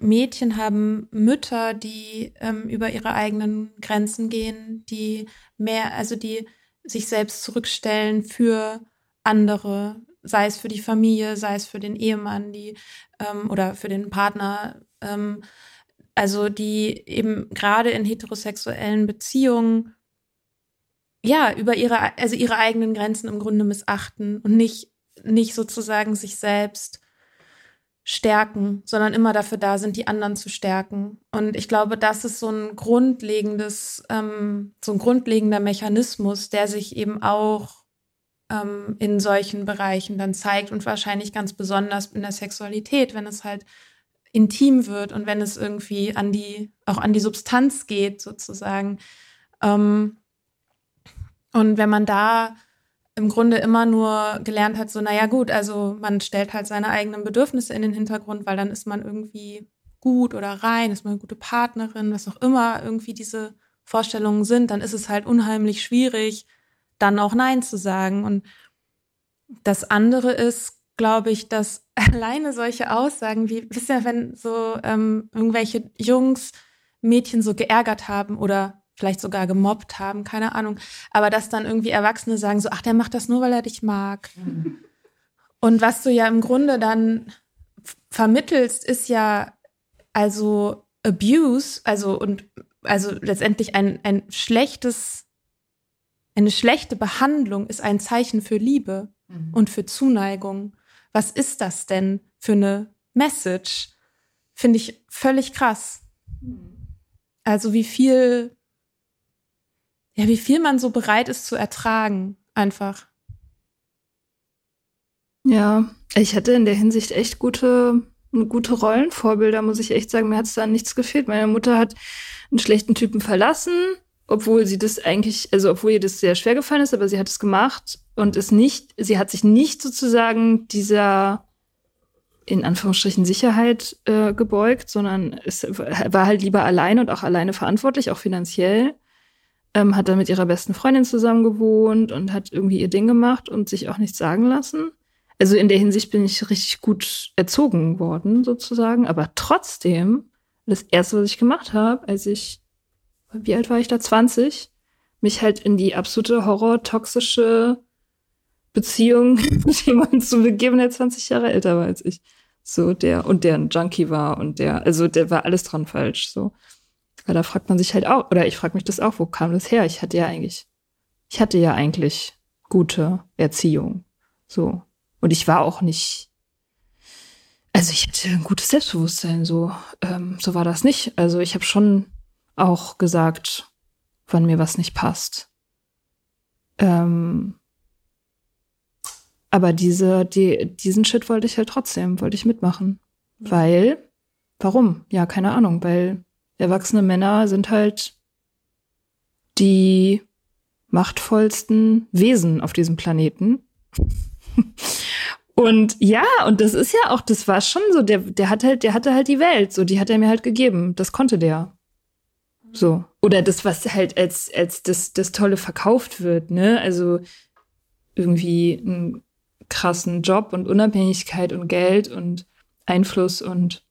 Mädchen haben Mütter, die ähm, über ihre eigenen Grenzen gehen, die mehr, also die sich selbst zurückstellen für andere, sei es für die Familie, sei es für den Ehemann, die ähm, oder für den Partner. Ähm, also die eben gerade in heterosexuellen Beziehungen ja über ihre also ihre eigenen Grenzen im Grunde missachten und nicht nicht sozusagen sich selbst stärken, sondern immer dafür da sind, die anderen zu stärken. Und ich glaube, das ist so ein grundlegendes, ähm, so ein grundlegender Mechanismus, der sich eben auch ähm, in solchen Bereichen dann zeigt und wahrscheinlich ganz besonders in der Sexualität, wenn es halt intim wird und wenn es irgendwie an die, auch an die Substanz geht, sozusagen. Ähm, und wenn man da im Grunde immer nur gelernt hat, so, naja, gut, also man stellt halt seine eigenen Bedürfnisse in den Hintergrund, weil dann ist man irgendwie gut oder rein, ist man eine gute Partnerin, was auch immer irgendwie diese Vorstellungen sind, dann ist es halt unheimlich schwierig, dann auch Nein zu sagen. Und das andere ist, glaube ich, dass alleine solche Aussagen wie, wisst ihr, wenn so ähm, irgendwelche Jungs Mädchen so geärgert haben oder vielleicht sogar gemobbt haben, keine Ahnung, aber dass dann irgendwie Erwachsene sagen so, ach, der macht das nur, weil er dich mag. Und was du ja im Grunde dann vermittelst, ist ja also Abuse, also und also letztendlich ein, ein schlechtes, eine schlechte Behandlung ist ein Zeichen für Liebe mhm. und für Zuneigung was ist das denn für eine Message? Finde ich völlig krass. Also wie viel, ja, wie viel man so bereit ist zu ertragen, einfach. Ja, ich hatte in der Hinsicht echt gute, gute Rollenvorbilder, muss ich echt sagen. Mir hat es da nichts gefehlt. Meine Mutter hat einen schlechten Typen verlassen, obwohl sie das eigentlich, also obwohl ihr das sehr schwer gefallen ist, aber sie hat es gemacht und ist nicht, sie hat sich nicht sozusagen dieser in Anführungsstrichen Sicherheit äh, gebeugt, sondern es war halt lieber alleine und auch alleine verantwortlich, auch finanziell. Ähm, hat dann mit ihrer besten Freundin zusammen gewohnt und hat irgendwie ihr Ding gemacht und sich auch nichts sagen lassen. Also in der Hinsicht bin ich richtig gut erzogen worden, sozusagen. Aber trotzdem, das erste, was ich gemacht habe, als ich, wie alt war ich da? 20, mich halt in die absolute horror-toxische Beziehung mit jemandem zu begeben, der 20 Jahre älter war als ich. So, der, und der ein Junkie war und der, also der war alles dran falsch, so. Weil da fragt man sich halt auch, oder ich frage mich das auch, wo kam das her? Ich hatte ja eigentlich, ich hatte ja eigentlich gute Erziehung, so. Und ich war auch nicht, also ich hatte ein gutes Selbstbewusstsein, so, ähm, so war das nicht. Also ich habe schon auch gesagt, wann mir was nicht passt. Ähm, aber diese, die, diesen Shit wollte ich halt trotzdem, wollte ich mitmachen. Ja. Weil, warum? Ja, keine Ahnung, weil erwachsene Männer sind halt die machtvollsten Wesen auf diesem Planeten. und ja, und das ist ja auch, das war schon so, der, der hat halt, der hatte halt die Welt, so, die hat er mir halt gegeben. Das konnte der. So. Oder das, was halt als, als das, das Tolle verkauft wird, ne? Also irgendwie einen krassen Job und Unabhängigkeit und Geld und Einfluss und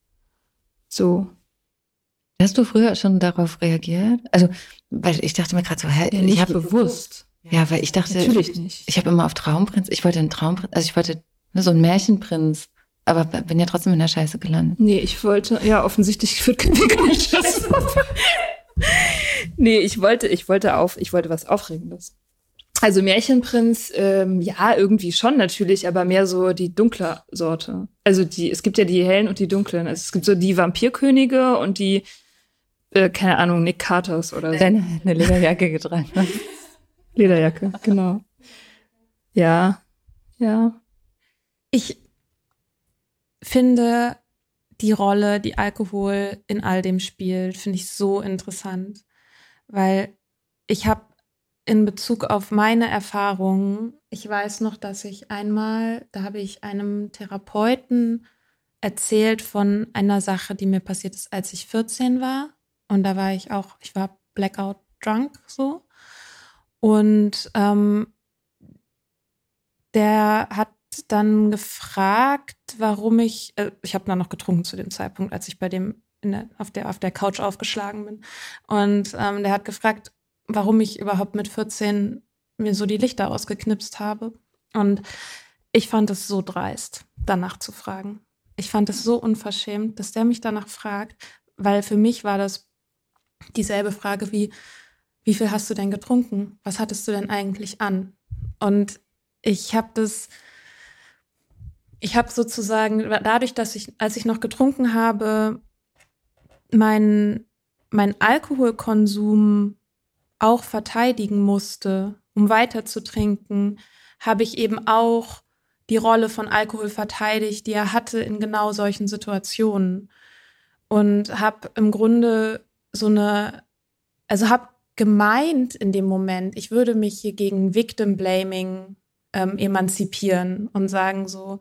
so. Hast du früher schon darauf reagiert? Also, weil ich dachte mir gerade so, hä, ja, ich habe bewusst. Ja, weil ich dachte, natürlich nicht. Ich habe immer auf Traumprinz, ich wollte einen Traumprinz, also ich wollte ne, so einen Märchenprinz, aber bin ja trotzdem in der Scheiße gelandet. Nee, ich wollte, ja, offensichtlich wird keine Scheiße. Nee, ich wollte, ich wollte auf, ich wollte was Aufregendes. Also Märchenprinz, ähm, ja, irgendwie schon natürlich, aber mehr so die dunkle Sorte. Also die, es gibt ja die hellen und die dunklen. Also es gibt so die Vampirkönige und die, äh, keine Ahnung, Nick Carters oder so. Eine, eine Lederjacke getragen. Lederjacke, genau. Ja, ja. Ich finde die Rolle, die Alkohol in all dem spielt, finde ich so interessant, weil ich habe in Bezug auf meine Erfahrungen, ich weiß noch, dass ich einmal, da habe ich einem Therapeuten erzählt von einer Sache, die mir passiert ist, als ich 14 war. Und da war ich auch, ich war blackout drunk so. Und ähm, der hat dann gefragt, warum ich, äh, ich habe dann noch getrunken zu dem Zeitpunkt, als ich bei dem der, auf, der, auf der Couch aufgeschlagen bin. Und ähm, der hat gefragt, warum ich überhaupt mit 14 mir so die Lichter ausgeknipst habe. Und ich fand es so dreist, danach zu fragen. Ich fand es so unverschämt, dass der mich danach fragt, weil für mich war das dieselbe Frage wie, wie viel hast du denn getrunken? Was hattest du denn eigentlich an? Und ich habe das, ich habe sozusagen dadurch, dass ich, als ich noch getrunken habe, mein, mein Alkoholkonsum auch verteidigen musste, um weiter zu trinken, habe ich eben auch die Rolle von Alkohol verteidigt, die er hatte in genau solchen Situationen. Und habe im Grunde so eine, also habe gemeint in dem Moment, ich würde mich hier gegen Victim Blaming ähm, emanzipieren und sagen so,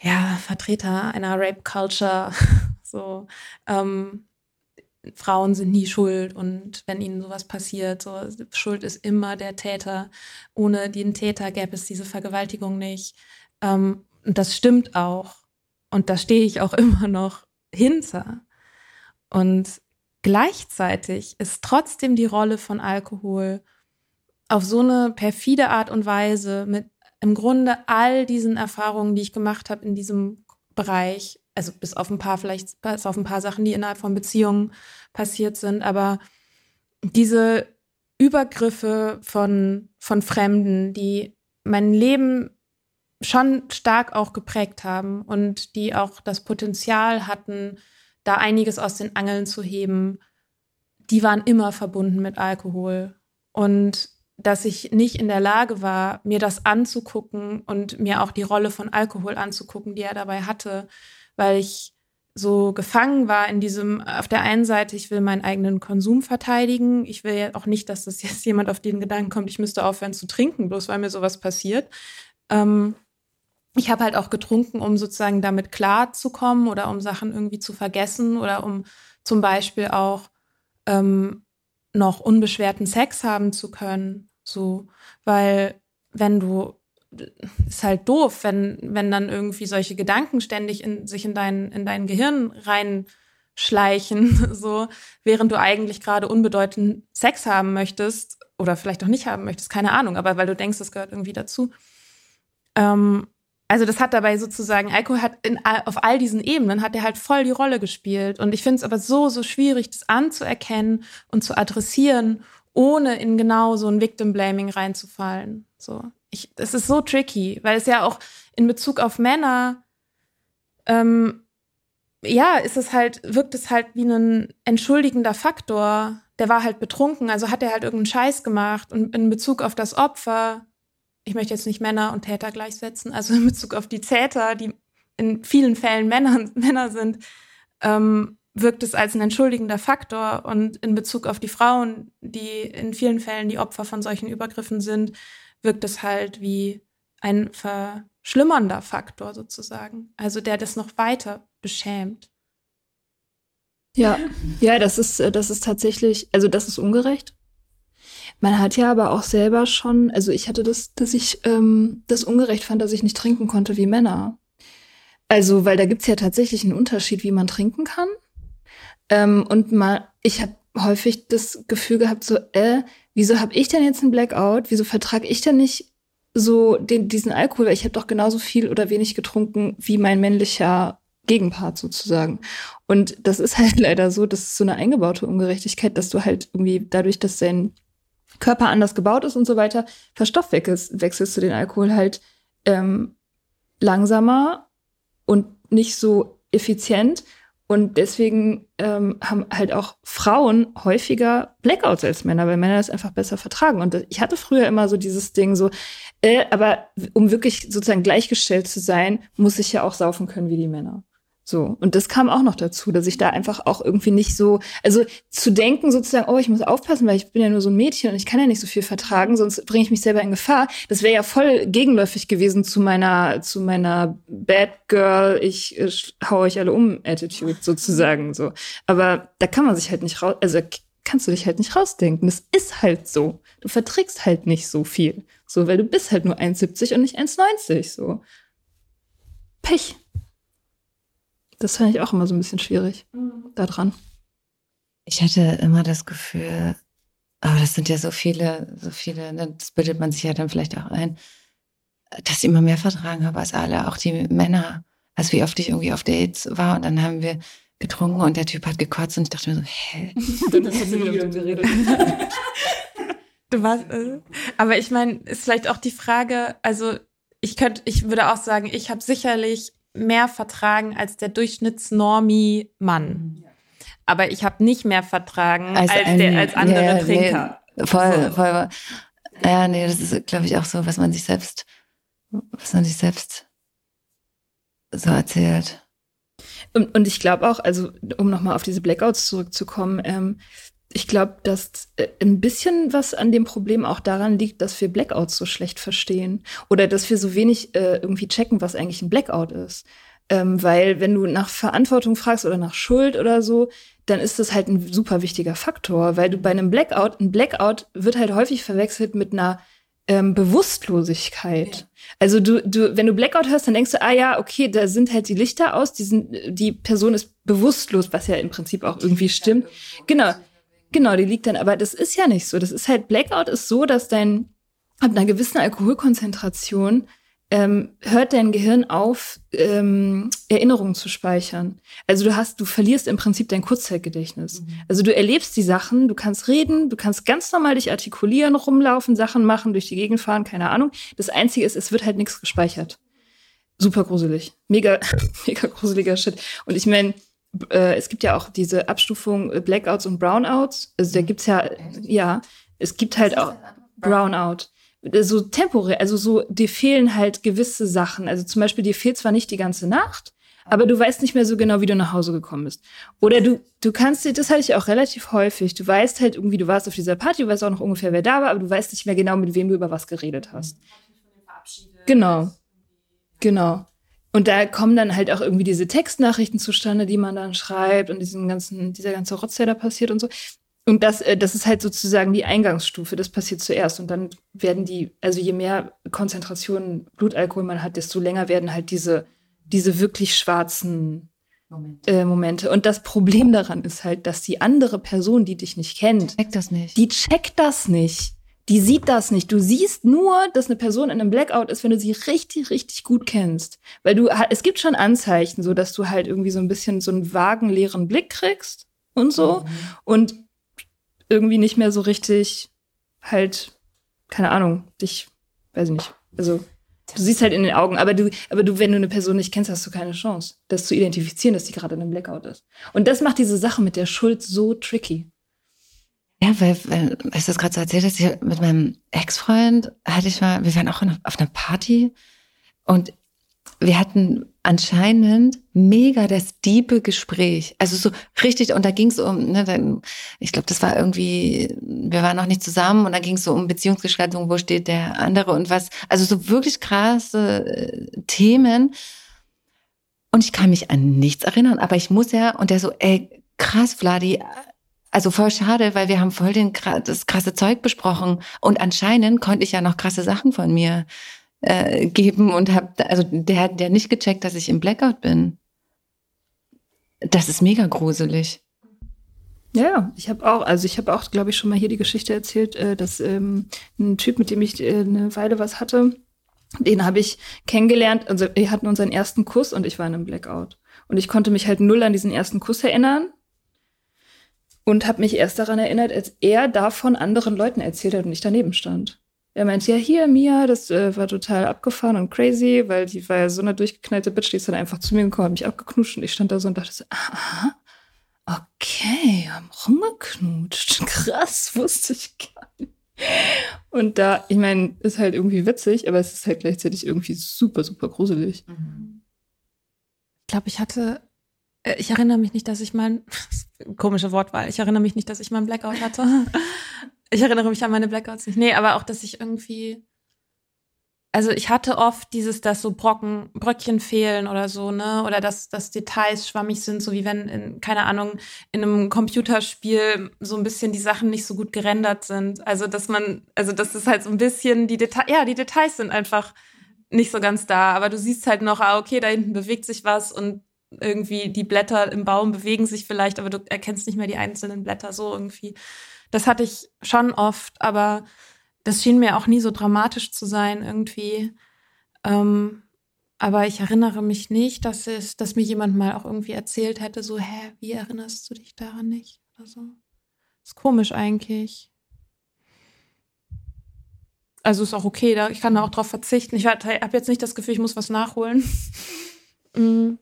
ja, Vertreter einer Rape Culture, so, ähm, Frauen sind nie schuld und wenn ihnen sowas passiert, so Schuld ist immer der Täter. Ohne den Täter gäbe es diese Vergewaltigung nicht. Ähm, und das stimmt auch. Und da stehe ich auch immer noch hinter. Und gleichzeitig ist trotzdem die Rolle von Alkohol auf so eine perfide Art und Weise mit im Grunde all diesen Erfahrungen, die ich gemacht habe in diesem Bereich, also bis auf ein paar, vielleicht bis auf ein paar Sachen, die innerhalb von Beziehungen passiert sind, aber diese Übergriffe von, von Fremden, die mein Leben schon stark auch geprägt haben und die auch das Potenzial hatten, da einiges aus den Angeln zu heben, die waren immer verbunden mit Alkohol. Und dass ich nicht in der Lage war, mir das anzugucken und mir auch die Rolle von Alkohol anzugucken, die er dabei hatte, weil ich so gefangen war in diesem, auf der einen Seite, ich will meinen eigenen Konsum verteidigen. Ich will ja auch nicht, dass das jetzt jemand auf den Gedanken kommt, ich müsste aufhören zu trinken, bloß weil mir sowas passiert. Ähm, ich habe halt auch getrunken, um sozusagen damit klarzukommen oder um Sachen irgendwie zu vergessen oder um zum Beispiel auch ähm, noch unbeschwerten Sex haben zu können. So, weil wenn du ist halt doof, wenn, wenn dann irgendwie solche Gedanken ständig in, sich in dein, in dein Gehirn reinschleichen, so, während du eigentlich gerade unbedeutend Sex haben möchtest oder vielleicht auch nicht haben möchtest, keine Ahnung, aber weil du denkst, das gehört irgendwie dazu. Ähm, also das hat dabei sozusagen, Alkohol hat in, auf all diesen Ebenen hat er halt voll die Rolle gespielt. Und ich finde es aber so, so schwierig, das anzuerkennen und zu adressieren, ohne in genau so ein Victim Blaming reinzufallen. So ich, es ist so tricky, weil es ja auch in Bezug auf Männer, ähm, ja, ist es halt, wirkt es halt wie ein entschuldigender Faktor. Der war halt betrunken, also hat er halt irgendeinen Scheiß gemacht. Und in Bezug auf das Opfer, ich möchte jetzt nicht Männer und Täter gleichsetzen, also in Bezug auf die Täter, die in vielen Fällen Männer, Männer sind, ähm, wirkt es als ein entschuldigender Faktor. Und in Bezug auf die Frauen, die in vielen Fällen die Opfer von solchen Übergriffen sind, wirkt es halt wie ein verschlimmernder Faktor sozusagen. Also der das noch weiter beschämt. Ja, ja, das ist, äh, das ist tatsächlich, also das ist ungerecht. Man hat ja aber auch selber schon, also ich hatte das, dass ich ähm, das ungerecht fand, dass ich nicht trinken konnte wie Männer. Also, weil da gibt's ja tatsächlich einen Unterschied, wie man trinken kann. Ähm, und mal, ich habe häufig das Gefühl gehabt, so, äh, wieso habe ich denn jetzt einen Blackout? Wieso vertrage ich denn nicht so den, diesen Alkohol? Weil ich habe doch genauso viel oder wenig getrunken wie mein männlicher Gegenpart sozusagen. Und das ist halt leider so, das ist so eine eingebaute Ungerechtigkeit, dass du halt irgendwie dadurch, dass dein Körper anders gebaut ist und so weiter, verstoffwechselst wechselst du den Alkohol halt ähm, langsamer und nicht so effizient. Und deswegen ähm, haben halt auch Frauen häufiger Blackouts als Männer, weil Männer das einfach besser vertragen. Und ich hatte früher immer so dieses Ding so, äh, aber um wirklich sozusagen gleichgestellt zu sein, muss ich ja auch saufen können wie die Männer. So. Und das kam auch noch dazu, dass ich da einfach auch irgendwie nicht so, also zu denken sozusagen, oh, ich muss aufpassen, weil ich bin ja nur so ein Mädchen und ich kann ja nicht so viel vertragen, sonst bringe ich mich selber in Gefahr. Das wäre ja voll gegenläufig gewesen zu meiner, zu meiner Bad Girl, ich, ich hau euch alle um Attitude sozusagen, so. Aber da kann man sich halt nicht raus, also kannst du dich halt nicht rausdenken. Das ist halt so. Du verträgst halt nicht so viel. So, weil du bist halt nur 1,70 und nicht 1,90, so. Pech. Das fand ich auch immer so ein bisschen schwierig mhm. da dran. Ich hatte immer das Gefühl, aber das sind ja so viele, so viele, ne, das bildet man sich ja dann vielleicht auch ein, dass ich immer mehr vertragen habe als alle, auch die Männer. Also wie oft ich irgendwie auf Dates war und dann haben wir getrunken und der Typ hat gekotzt und ich dachte mir so, hä? dann hast du wieder geredet. du warst, äh, aber ich meine, ist vielleicht auch die Frage, also ich könnte, ich würde auch sagen, ich habe sicherlich mehr vertragen als der Durchschnittsnormi Mann. Aber ich habe nicht mehr vertragen als, als, ein, der, als andere ja, Trinker. Nee, voll, voll. Ja, nee, das ist, glaube ich, auch so, was man sich selbst, was man sich selbst so erzählt. Und, und ich glaube auch, also um nochmal auf diese Blackouts zurückzukommen, ähm, ich glaube, dass äh, ein bisschen was an dem Problem auch daran liegt, dass wir Blackouts so schlecht verstehen oder dass wir so wenig äh, irgendwie checken, was eigentlich ein Blackout ist. Ähm, weil wenn du nach Verantwortung fragst oder nach Schuld oder so, dann ist das halt ein super wichtiger Faktor, weil du bei einem Blackout, ein Blackout wird halt häufig verwechselt mit einer ähm, Bewusstlosigkeit. Ja. Also du, du, wenn du Blackout hörst, dann denkst du, ah ja, okay, da sind halt die Lichter aus, die, sind, die Person ist bewusstlos, was ja im Prinzip auch irgendwie stimmt. Genau. Genau, die liegt dann, aber das ist ja nicht so. Das ist halt, Blackout ist so, dass dein, ab einer gewissen Alkoholkonzentration ähm, hört dein Gehirn auf, ähm, Erinnerungen zu speichern. Also du hast, du verlierst im Prinzip dein Kurzzeitgedächtnis. Mhm. Also du erlebst die Sachen, du kannst reden, du kannst ganz normal dich artikulieren, rumlaufen, Sachen machen, durch die Gegend fahren, keine Ahnung. Das Einzige ist, es wird halt nichts gespeichert. Super gruselig. Mega, mega gruseliger Shit. Und ich meine, äh, es gibt ja auch diese Abstufung äh, Blackouts und Brownouts. Also da gibt's ja, ja, es gibt halt auch Brownout. Äh, so temporär, also so, dir fehlen halt gewisse Sachen. Also zum Beispiel, dir fehlt zwar nicht die ganze Nacht, aber du weißt nicht mehr so genau, wie du nach Hause gekommen bist. Oder du, du kannst dir, das hatte ich auch relativ häufig, du weißt halt irgendwie, du warst auf dieser Party, du weißt auch noch ungefähr, wer da war, aber du weißt nicht mehr genau, mit wem du über was geredet hast. Genau. Genau. Und da kommen dann halt auch irgendwie diese Textnachrichten zustande, die man dann schreibt und diesen ganzen, dieser ganze Rotz, der da passiert und so. Und das, äh, das ist halt sozusagen die Eingangsstufe. Das passiert zuerst. Und dann werden die, also je mehr Konzentration Blutalkohol man hat, desto länger werden halt diese, diese wirklich schwarzen Momente. Äh, Momente. Und das Problem daran ist halt, dass die andere Person, die dich nicht kennt, checkt das nicht. Die checkt das nicht die sieht das nicht. Du siehst nur, dass eine Person in einem Blackout ist, wenn du sie richtig, richtig gut kennst. Weil du, es gibt schon Anzeichen, so dass du halt irgendwie so ein bisschen so einen vagen leeren Blick kriegst und so. Mhm. Und irgendwie nicht mehr so richtig halt, keine Ahnung, dich, weiß ich nicht. Also, Du siehst halt in den Augen, aber du, aber du, wenn du eine Person nicht kennst, hast du keine Chance, das zu identifizieren, dass die gerade in einem Blackout ist. Und das macht diese Sache mit der Schuld so tricky. Ja, weil, weil als du das gerade so erzählt hast, mit meinem Ex-Freund hatte ich mal, wir waren auch auf einer Party und wir hatten anscheinend mega das diebe Gespräch. Also so richtig, und da ging es um, ne, dann, ich glaube, das war irgendwie, wir waren noch nicht zusammen und da ging es so um Beziehungsgestaltung, wo steht der andere und was. Also so wirklich krasse äh, Themen. Und ich kann mich an nichts erinnern, aber ich muss ja, und der so, ey, krass, Vladi, also voll schade, weil wir haben voll den, das krasse Zeug besprochen und anscheinend konnte ich ja noch krasse Sachen von mir äh, geben und habe, also der hat der nicht gecheckt, dass ich im Blackout bin. Das ist mega gruselig. Ja, ich habe auch, also ich habe auch, glaube ich, schon mal hier die Geschichte erzählt, äh, dass ähm, ein Typ, mit dem ich äh, eine Weile was hatte, den habe ich kennengelernt. Also wir hatten unseren ersten Kuss und ich war in einem Blackout. Und ich konnte mich halt null an diesen ersten Kuss erinnern und habe mich erst daran erinnert, als er davon anderen Leuten erzählt hat und ich daneben stand. Er meinte, ja, hier, Mia, das äh, war total abgefahren und crazy, weil die war ja so eine durchgeknallte Bitch, die ist dann einfach zu mir gekommen, hat mich abgeknutscht und ich stand da so und dachte so, aha, okay, haben rumgeknutscht. Krass, wusste ich gar nicht. Und da, ich meine, ist halt irgendwie witzig, aber es ist halt gleichzeitig irgendwie super, super gruselig. Ich glaube, ich hatte, ich erinnere mich nicht, dass ich mein, komische Wortwahl, ich erinnere mich nicht, dass ich mal Blackout hatte. Ich erinnere mich an meine Blackouts nicht. Nee, aber auch, dass ich irgendwie. Also ich hatte oft dieses, dass so Brocken, Bröckchen fehlen oder so, ne? Oder dass, dass Details schwammig sind, so wie wenn, in, keine Ahnung, in einem Computerspiel so ein bisschen die Sachen nicht so gut gerendert sind. Also dass man, also das ist halt so ein bisschen die Details, ja, die Details sind einfach nicht so ganz da. Aber du siehst halt noch, ah, okay, da hinten bewegt sich was und irgendwie die Blätter im Baum bewegen sich vielleicht, aber du erkennst nicht mehr die einzelnen Blätter so irgendwie. Das hatte ich schon oft, aber das schien mir auch nie so dramatisch zu sein irgendwie. Ähm, aber ich erinnere mich nicht, dass es, dass mir jemand mal auch irgendwie erzählt hätte, so, hä, wie erinnerst du dich daran nicht? Oder so. Ist komisch eigentlich. Also ist auch okay, da, ich kann da auch drauf verzichten. Ich habe jetzt nicht das Gefühl, ich muss was nachholen. mm.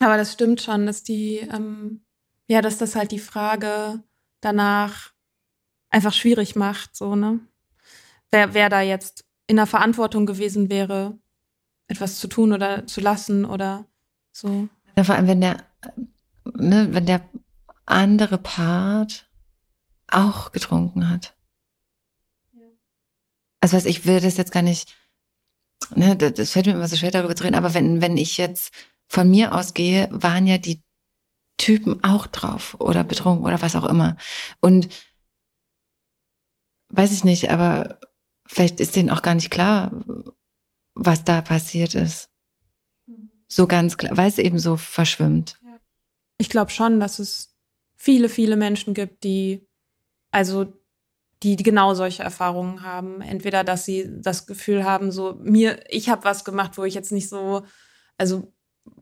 Aber das stimmt schon, dass die, ähm, ja, dass das halt die Frage danach einfach schwierig macht, so, ne? Wer, wer da jetzt in der Verantwortung gewesen wäre, etwas zu tun oder zu lassen oder so. Ja, vor allem, wenn der, ne, wenn der andere Part auch getrunken hat. Also was ich will das jetzt gar nicht, ne, das fällt mir immer so schwer darüber zu reden, aber wenn, wenn ich jetzt von mir ausgehe, waren ja die Typen auch drauf oder betrunken oder was auch immer. Und weiß ich nicht, aber vielleicht ist denen auch gar nicht klar, was da passiert ist. So ganz klar, weil es eben so verschwimmt. Ich glaube schon, dass es viele, viele Menschen gibt, die, also, die, genau solche Erfahrungen haben. Entweder, dass sie das Gefühl haben, so, mir, ich habe was gemacht, wo ich jetzt nicht so, also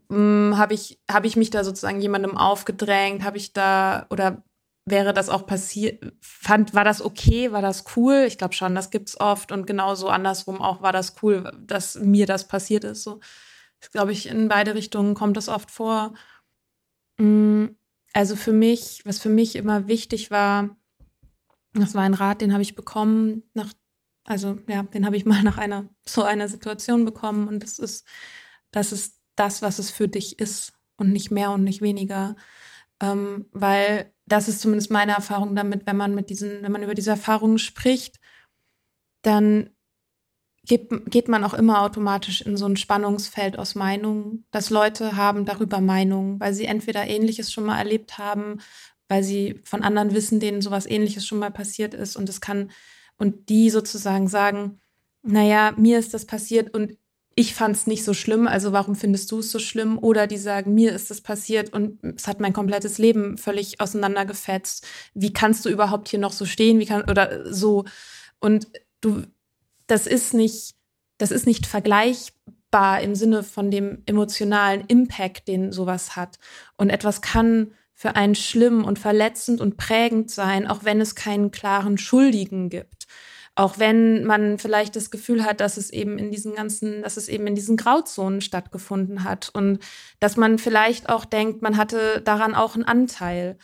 habe ich, hab ich mich da sozusagen jemandem aufgedrängt? Habe ich da oder wäre das auch passiert? Fand, war das okay? War das cool? Ich glaube schon, das gibt's oft und genauso andersrum auch war das cool, dass mir das passiert ist. So, glaube ich, in beide Richtungen kommt das oft vor. Hm, also für mich, was für mich immer wichtig war, das war ein Rat, den habe ich bekommen nach, also ja, den habe ich mal nach einer so einer Situation bekommen und das ist, dass es das, was es für dich ist und nicht mehr und nicht weniger. Ähm, weil das ist zumindest meine Erfahrung damit, wenn man mit diesen, wenn man über diese Erfahrungen spricht, dann geht, geht man auch immer automatisch in so ein Spannungsfeld aus Meinungen, dass Leute haben darüber Meinungen, weil sie entweder Ähnliches schon mal erlebt haben, weil sie von anderen wissen, denen sowas Ähnliches schon mal passiert ist und es kann, und die sozusagen sagen, naja, mir ist das passiert und ich fand es nicht so schlimm, also warum findest du es so schlimm? Oder die sagen, mir ist es passiert und es hat mein komplettes Leben völlig auseinandergefetzt. Wie kannst du überhaupt hier noch so stehen? Wie kann oder so? Und du, das ist nicht, das ist nicht vergleichbar im Sinne von dem emotionalen Impact, den sowas hat. Und etwas kann für einen schlimm und verletzend und prägend sein, auch wenn es keinen klaren Schuldigen gibt. Auch wenn man vielleicht das Gefühl hat, dass es eben in diesen ganzen, dass es eben in diesen Grauzonen stattgefunden hat und dass man vielleicht auch denkt, man hatte daran auch einen Anteil.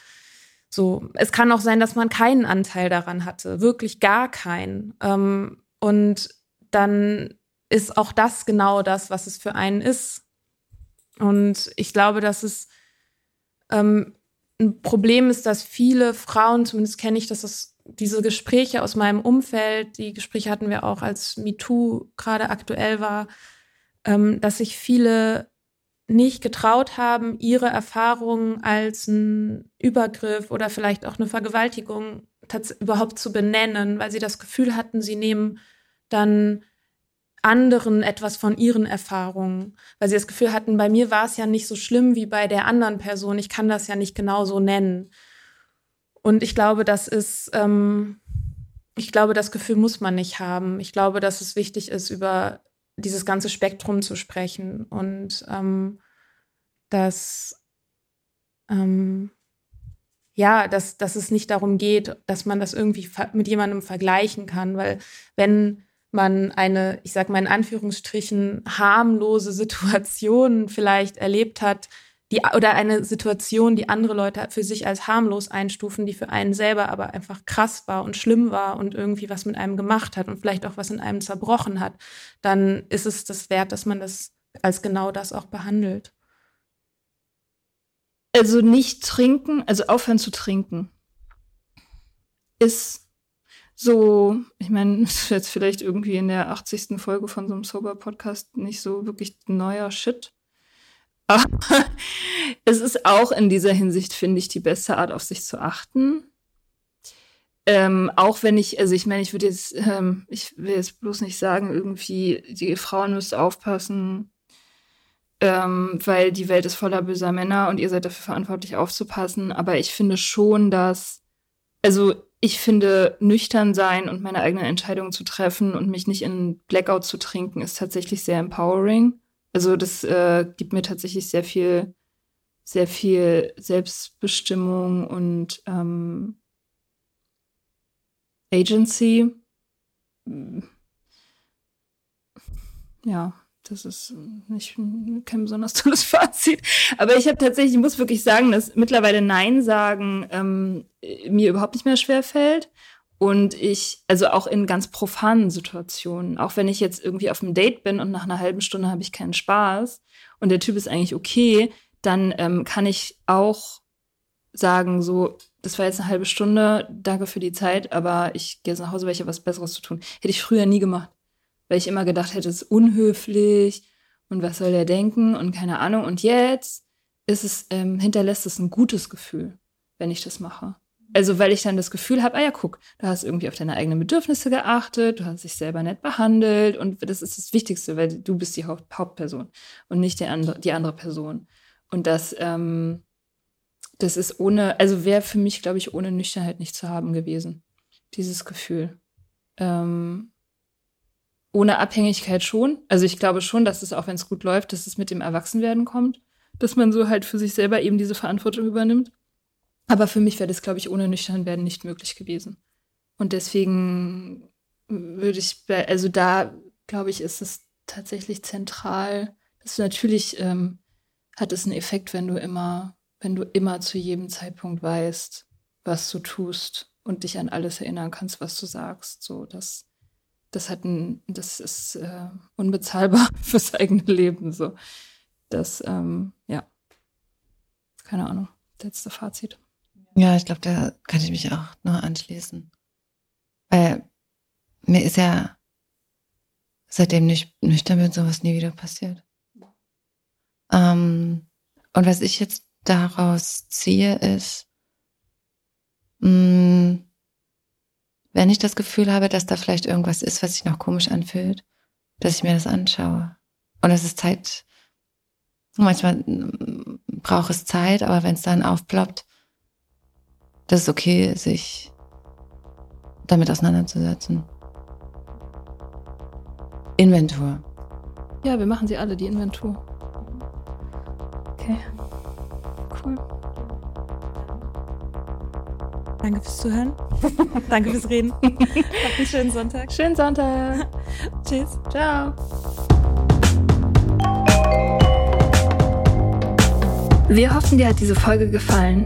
So, es kann auch sein, dass man keinen Anteil daran hatte, wirklich gar keinen. Ähm, und dann ist auch das genau das, was es für einen ist. Und ich glaube, dass es ähm, ein Problem ist, dass viele Frauen, zumindest kenne ich, dass es diese Gespräche aus meinem Umfeld, die Gespräche hatten wir auch, als MeToo gerade aktuell war, ähm, dass sich viele nicht getraut haben, ihre Erfahrungen als ein Übergriff oder vielleicht auch eine Vergewaltigung überhaupt zu benennen, weil sie das Gefühl hatten, sie nehmen dann anderen etwas von ihren Erfahrungen, weil sie das Gefühl hatten, bei mir war es ja nicht so schlimm wie bei der anderen Person, ich kann das ja nicht genau so nennen. Und ich glaube, das ist, ähm, ich glaube, das Gefühl muss man nicht haben. Ich glaube, dass es wichtig ist, über dieses ganze Spektrum zu sprechen und ähm, dass ähm, ja, dass, dass es nicht darum geht, dass man das irgendwie mit jemandem vergleichen kann, weil wenn man eine, ich sag mal in Anführungsstrichen, harmlose Situation vielleicht erlebt hat, die, oder eine Situation, die andere Leute für sich als harmlos einstufen, die für einen selber aber einfach krass war und schlimm war und irgendwie was mit einem gemacht hat und vielleicht auch was in einem zerbrochen hat, dann ist es das wert, dass man das als genau das auch behandelt. Also nicht trinken, also aufhören zu trinken, ist so, ich meine, ist jetzt vielleicht irgendwie in der 80. Folge von so einem Sober-Podcast nicht so wirklich neuer Shit. Aber es ist auch in dieser Hinsicht, finde ich, die beste Art, auf sich zu achten. Ähm, auch wenn ich, also ich meine, ich würde jetzt, ähm, ich will jetzt bloß nicht sagen, irgendwie, die Frauen müssen aufpassen, ähm, weil die Welt ist voller böser Männer und ihr seid dafür verantwortlich aufzupassen. Aber ich finde schon, dass, also ich finde, nüchtern sein und meine eigenen Entscheidungen zu treffen und mich nicht in Blackout zu trinken, ist tatsächlich sehr empowering. Also das äh, gibt mir tatsächlich sehr viel, sehr viel Selbstbestimmung und ähm, Agency. Ja, das ist nicht kein besonders tolles Fazit. Aber ich habe tatsächlich, ich muss wirklich sagen, dass mittlerweile Nein sagen ähm, mir überhaupt nicht mehr schwer fällt. Und ich, also auch in ganz profanen Situationen, auch wenn ich jetzt irgendwie auf einem Date bin und nach einer halben Stunde habe ich keinen Spaß und der Typ ist eigentlich okay, dann ähm, kann ich auch sagen, so, das war jetzt eine halbe Stunde, danke für die Zeit, aber ich gehe jetzt nach Hause, weil ich habe was Besseres zu tun. Hätte ich früher nie gemacht, weil ich immer gedacht hätte, es ist unhöflich und was soll der denken und keine Ahnung. Und jetzt ist es, ähm, hinterlässt es ein gutes Gefühl, wenn ich das mache. Also, weil ich dann das Gefühl habe, ah ja, guck, du hast irgendwie auf deine eigenen Bedürfnisse geachtet, du hast dich selber nett behandelt und das ist das Wichtigste, weil du bist die Haupt Hauptperson und nicht die andere, die andere Person. Und das, ähm, das ist ohne, also wäre für mich, glaube ich, ohne Nüchternheit nicht zu haben gewesen. Dieses Gefühl. Ähm, ohne Abhängigkeit schon. Also ich glaube schon, dass es auch, wenn es gut läuft, dass es mit dem Erwachsenwerden kommt, dass man so halt für sich selber eben diese Verantwortung übernimmt. Aber für mich wäre das, glaube ich, ohne nüchtern werden nicht möglich gewesen. Und deswegen würde ich, also da, glaube ich, ist es tatsächlich zentral. dass natürlich ähm, hat es einen Effekt, wenn du immer, wenn du immer zu jedem Zeitpunkt weißt, was du tust und dich an alles erinnern kannst, was du sagst. So, das, das hat ein, das ist äh, unbezahlbar fürs eigene Leben. So, das, ähm, ja, keine Ahnung. Letzte Fazit. Ja, ich glaube, da kann ich mich auch nur anschließen. Weil mir ist ja seitdem nicht nüchtern bin sowas nie wieder passiert. Ähm, und was ich jetzt daraus ziehe, ist, mh, mm, wenn ich das Gefühl habe, dass da vielleicht irgendwas ist, was sich noch komisch anfühlt, dass ich mir das anschaue. Und es ist Zeit, manchmal mm, braucht es Zeit, aber wenn es dann aufploppt, das ist okay, sich damit auseinanderzusetzen. Inventur. Ja, wir machen sie alle, die Inventur. Okay. Cool. Danke fürs Zuhören. Danke fürs Reden. Habt einen schönen Sonntag. Schönen Sonntag. Tschüss. Ciao. Wir hoffen, dir hat diese Folge gefallen.